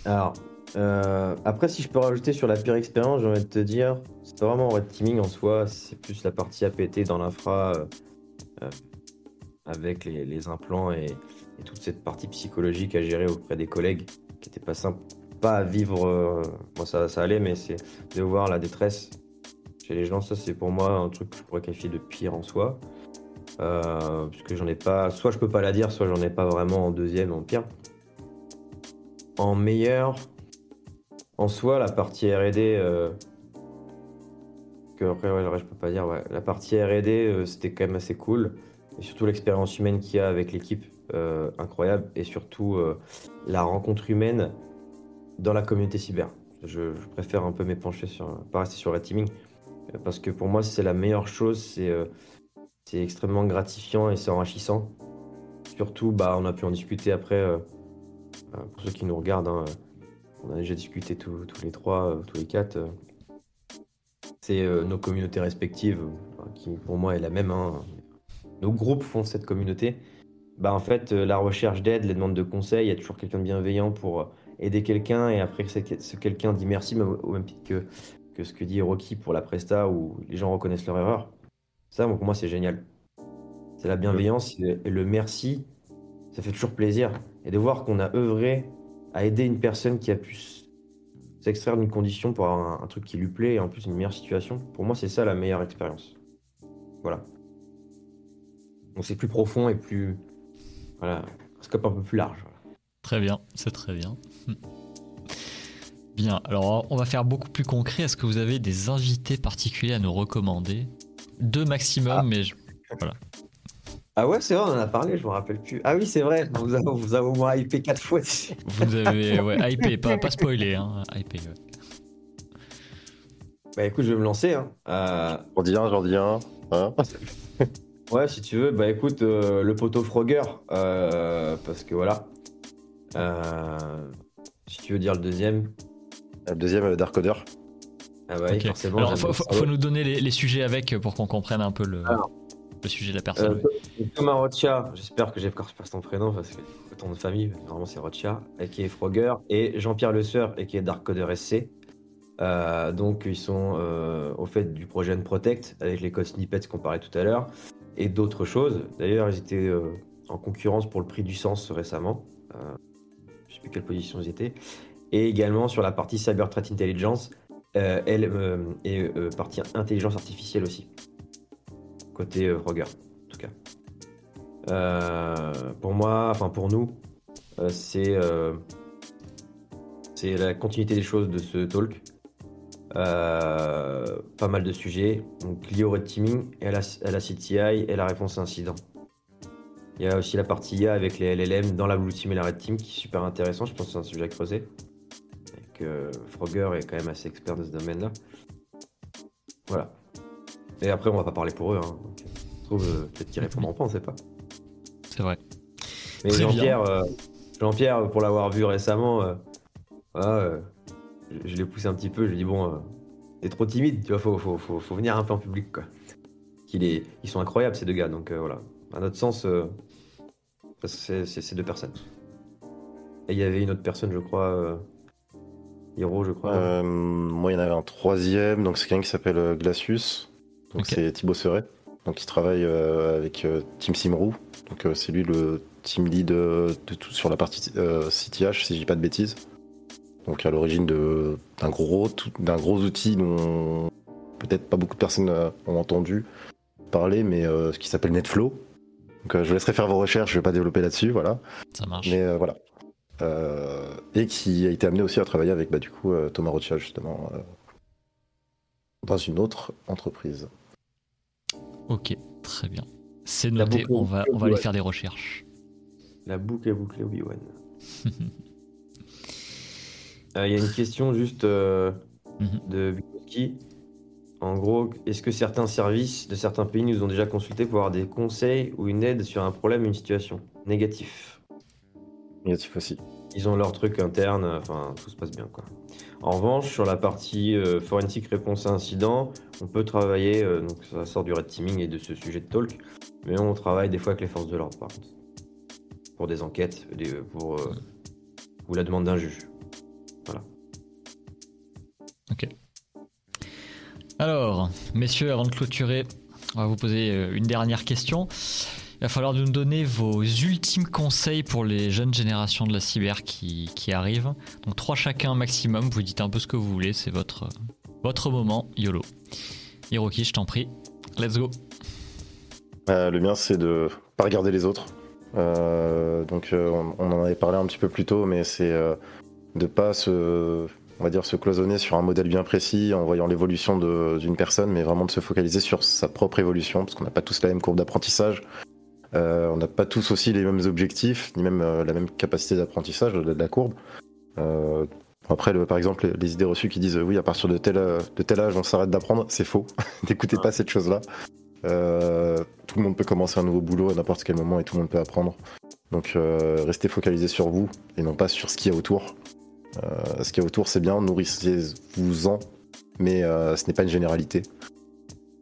Alors, euh, après, si je peux rajouter sur la pire expérience, j'ai envie de te dire, c'est pas vraiment red teaming en soi, c'est plus la partie APT dans l'infra euh, avec les, les implants et, et toute cette partie psychologique à gérer auprès des collègues qui était pas simple, pas à vivre. euh, moi, ça, ça allait, mais c'est de voir la détresse chez les gens. Ça, c'est pour moi un truc que je pourrais qualifier de pire en soi. Euh, parce que j'en ai pas, soit je peux pas la dire, soit j'en ai pas vraiment en deuxième, en pire. En meilleur, en soi, la partie R&D, euh, que après, ouais, je peux pas dire, ouais. La partie R&D, euh, c'était quand même assez cool. Et surtout l'expérience humaine qu'il y a avec l'équipe, euh, incroyable. Et surtout, la rencontre humaine dans la communauté cyber. Je, je préfère un peu m'épancher sur, pas rester sur Red Teaming. Parce que pour moi, c'est la meilleure chose, c'est c'est extrêmement gratifiant et c'est enrichissant. Surtout, bah, on a pu en discuter après, euh, euh, pour ceux qui nous regardent, hein, on a déjà discuté tous les trois, euh, tous les quatre. euh, c'est euh, nos communautés respectives, euh, qui pour moi est la même. hein. Nos groupes font cette communauté. Bah, en fait, euh, la recherche d'aide, les demandes de conseils, il y a toujours quelqu'un de bienveillant pour euh, aider quelqu'un et après ce quelqu'un dit merci, au même titre que, que ce que dit Rocky pour la Presta où les gens reconnaissent leur erreur. Ça, pour moi, c'est génial. C'est la bienveillance et le merci, ça fait toujours plaisir. Et de voir qu'on a œuvré à aider une personne qui a pu s'extraire d'une condition pour avoir un, truc qui lui plaît et en plus une meilleure situation, pour moi, c'est ça la meilleure expérience. Voilà. Donc c'est plus profond et plus. Voilà, un scope un peu plus large. Très bien, c'est très bien. Hmm. Bien, alors on va faire beaucoup plus concret. Est-ce que vous avez des invités particuliers à nous recommander? Deux maximum, Ah. mais je- voilà. Ah ouais, c'est vrai, on en a parlé, je me rappelle plus. Ah oui, c'est vrai, vous avez, vous avez au moins hypé 4 fois. Vous avez ouais, hypé, pas, pas spoilé, hein, hypé. ouais. Bah écoute, je vais me lancer. Hein. Euh, J'en dis un, j'en dis un. Hein ouais, si tu veux, bah écoute, euh, le poteau Frogger, euh, parce que voilà. Euh, si tu veux dire le deuxième. le deuxième, euh, Dark Order. Ah bah oui, Ok. forcément. Alors, faut, faut- nous donner les, les sujets avec pour qu'on comprenne un peu le, Alors. le sujet de la personne. Euh, Thomas Rocha, j'espère que j'ai pas ton prénom parce que ton nom de famille, normalement c'est Rocha, et qui est Frogger, et Jean-Pierre Le Sueur, et qui est Dark Coder SC. Euh, donc ils sont euh, au fait du projet Unprotect avec les codes snippets qu'on parlait tout à l'heure et d'autres choses. D'ailleurs, ils étaient euh, en concurrence pour le prix du sens récemment. Euh, je sais plus quelle position ils étaient. Et également sur la partie Cyber Threat Intelligence euh, elle, euh, et euh, partie intelligence artificielle aussi. Côté euh, Frogger, en tout cas. Euh, pour moi, enfin pour nous, euh, c'est euh, c'est la continuité des choses de ce talk. Euh, pas mal de sujets, donc liés au red teaming, et à la CTI et la réponse à incident. Il y a aussi la partie IA avec les LLM dans la blue team et la red team qui est super intéressant. Je pense que c'est un sujet à creuser. Que Frogger est quand même assez expert de ce domaine-là. Voilà. Et après, on va pas parler pour eux. Hein. Donc, je trouve euh, peut-être qu'ils répondront pas, on sait pas. C'est vrai. Mais Jean-Pierre, euh, Jean-Pierre, pour l'avoir vu récemment, euh, voilà, euh, je, je l'ai poussé un petit peu. Je lui ai dit bon, t'es trop timide, tu vois, faut, faut, faut, faut venir un peu en public, quoi. Qu'il est, ils sont incroyables ces deux gars, donc voilà. À notre sens, c'est ces deux personnes. Et il y avait une autre personne, je crois, Hiro, je crois. Euh, moi, il y en avait un troisième, donc c'est quelqu'un qui s'appelle euh, Glacius. Donc c'est Thibaut Seret. Donc il travaille euh, avec euh, Team Simrou. Donc euh, c'est lui le team lead euh, de tout sur la partie euh, CTH, si je dis pas de bêtises. Donc à l'origine de- d'un gros, d'un gros outil dont peut-être pas beaucoup de personnes ont entendu parler, mais euh, ce qui s'appelle NetFlow. Donc euh, je vous laisserai faire vos recherches, je vais pas développer là-dessus, voilà. Ça marche. Mais euh, voilà. Euh, et qui a été amené aussi à travailler avec bah, du coup euh, Thomas Rothschild justement euh, dans une autre entreprise. Ok, très bien. C'est La noté, on va, on va aller faire des recherches. La boucle est bouclée Obi-Wan. Euh, Il y a une question juste euh, Mhm. de Bukowski. En gros, est-ce que certains services de certains pays nous ont déjà consultés pour avoir des conseils ou une aide sur un problème ou une situation? Négatif. Négatif aussi. Ils ont leur truc interne, euh, enfin tout se passe bien quoi. En revanche, sur la partie euh, forensique réponse à incident, on peut travailler, euh, donc ça sort du red teaming et de ce sujet de talk, mais on travaille des fois avec les forces de l'ordre par contre. Pour des enquêtes, des- pour euh, ou la demande d'un juge. Alors, messieurs, avant de clôturer, on va vous poser euh, une dernière question. Il va falloir nous donner vos ultimes conseils pour les jeunes générations de la cyber qui, qui arrivent. Donc trois chacun maximum, vous dites un peu ce que vous voulez, c'est votre, votre moment, YOLO. Hiroki, je t'en prie, let's go. Euh, le mien, c'est de pas regarder les autres. Euh, donc, euh, on, on en avait parlé un petit peu plus tôt, mais c'est de pas se, on va dire, se cloisonner sur un modèle bien précis en voyant l'évolution d'une personne, mais vraiment de se focaliser sur sa propre évolution, parce qu'on n'a pas tous la même courbe d'apprentissage. Euh, on n'a pas tous aussi les mêmes objectifs, ni même euh, la même capacité d'apprentissage de, la courbe. Euh, après, par exemple, les, idées reçues qui disent oui, à partir de tel, âge, on s'arrête d'apprendre, c'est faux. N'écoutez pas cette chose-là. Tout le monde peut commencer un nouveau boulot à n'importe quel moment et tout le monde peut apprendre. Donc restez focalisé sur vous et non pas sur ce qu'il y a autour. Ce qu'il y a autour, c'est bien, nourrissez-vous-en, mais ce n'est pas une généralité.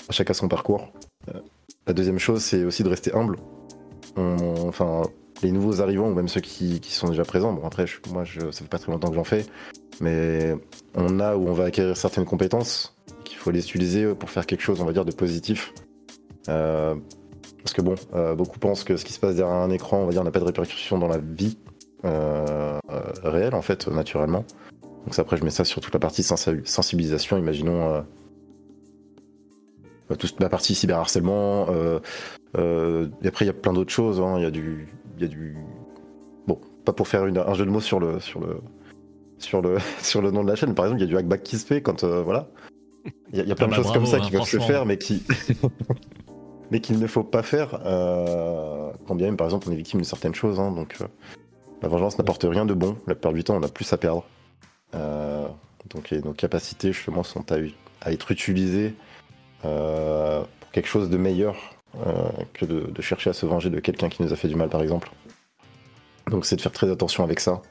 Chacun son parcours. La deuxième chose, c'est aussi de rester humble. Enfin, les nouveaux arrivants ou même ceux qui, sont déjà présents, bon après, je- moi, je, ça fait pas très longtemps que j'en fais, mais on a ou on va acquérir certaines compétences qu'il faut les utiliser pour faire quelque chose, on va dire, de positif. Euh, parce que bon, euh, beaucoup pensent que ce qui se passe derrière un écran, on va dire, n'a pas de répercussion dans la vie euh, réelle, en fait, naturellement. Donc après, je mets ça sur toute la partie sensi- sensibilisation. Imaginons toute la partie cyberharcèlement. Euh, euh, et après, il y a plein d'autres choses. hein. Il y a du, il y a du. Bon, pas pour faire une- un jeu de mots sur le, sur le, sur le, sur le nom de la chaîne. Par exemple, il y a du hackback qui se fait quand, euh, voilà. Il y a, il y a plein Ah de bah choses comme ça hein, qui peuvent se faire, mais qui. mais qu'il ne faut pas faire euh, quand bien même, par exemple, on est victime de certaines choses. hein, donc, euh, la vengeance n'apporte rien de bon. La plupart du temps, on a plus à perdre. Euh, donc, et nos capacités, justement, sont à, à être utilisées pour quelque chose de meilleur euh, que de, chercher à se venger de quelqu'un qui nous a fait du mal, par exemple. Donc, c'est de faire très attention avec ça.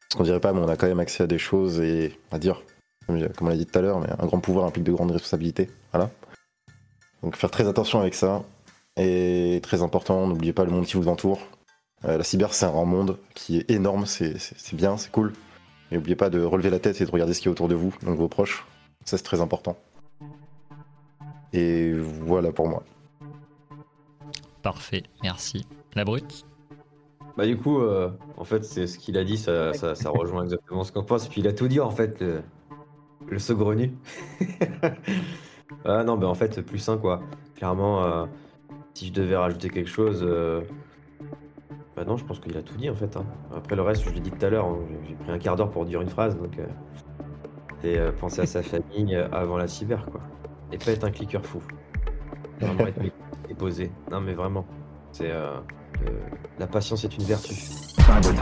Parce qu'on dirait pas, mais on a quand même accès à des choses et à dire, comme on l'a dit tout à l'heure, mais un grand pouvoir implique de grandes responsabilités. Voilà. Donc faire très attention avec ça. Et très important, n'oubliez pas le monde qui vous entoure. Euh, la cyber, c'est un grand monde qui est énorme, c'est bien, c'est cool. Mais n'oubliez pas de relever la tête et de regarder ce qui est autour de vous, donc vos proches. Ça, c'est très important. Et voilà pour moi. Parfait, merci. La brute Bah du coup, euh, en fait, c'est ce qu'il a dit, ça, ça, ça rejoint exactement ce qu'on pense. Puis il a tout dit en fait, le, le saugrenu. ah non, bah en fait, plus sain quoi. Clairement, euh, si je devais rajouter quelque chose, euh, bah non, je pense qu'il a tout dit en fait. hein. Après le reste, je l'ai dit tout à l'heure, hein, j'ai- pris un quart d'heure pour dire une phrase, donc euh, et euh, penser à sa famille avant la cyber quoi et pas être un cliqueur fou. Vraiment être et poser. Non mais vraiment, c'est euh, la patience est une vertu. Cyber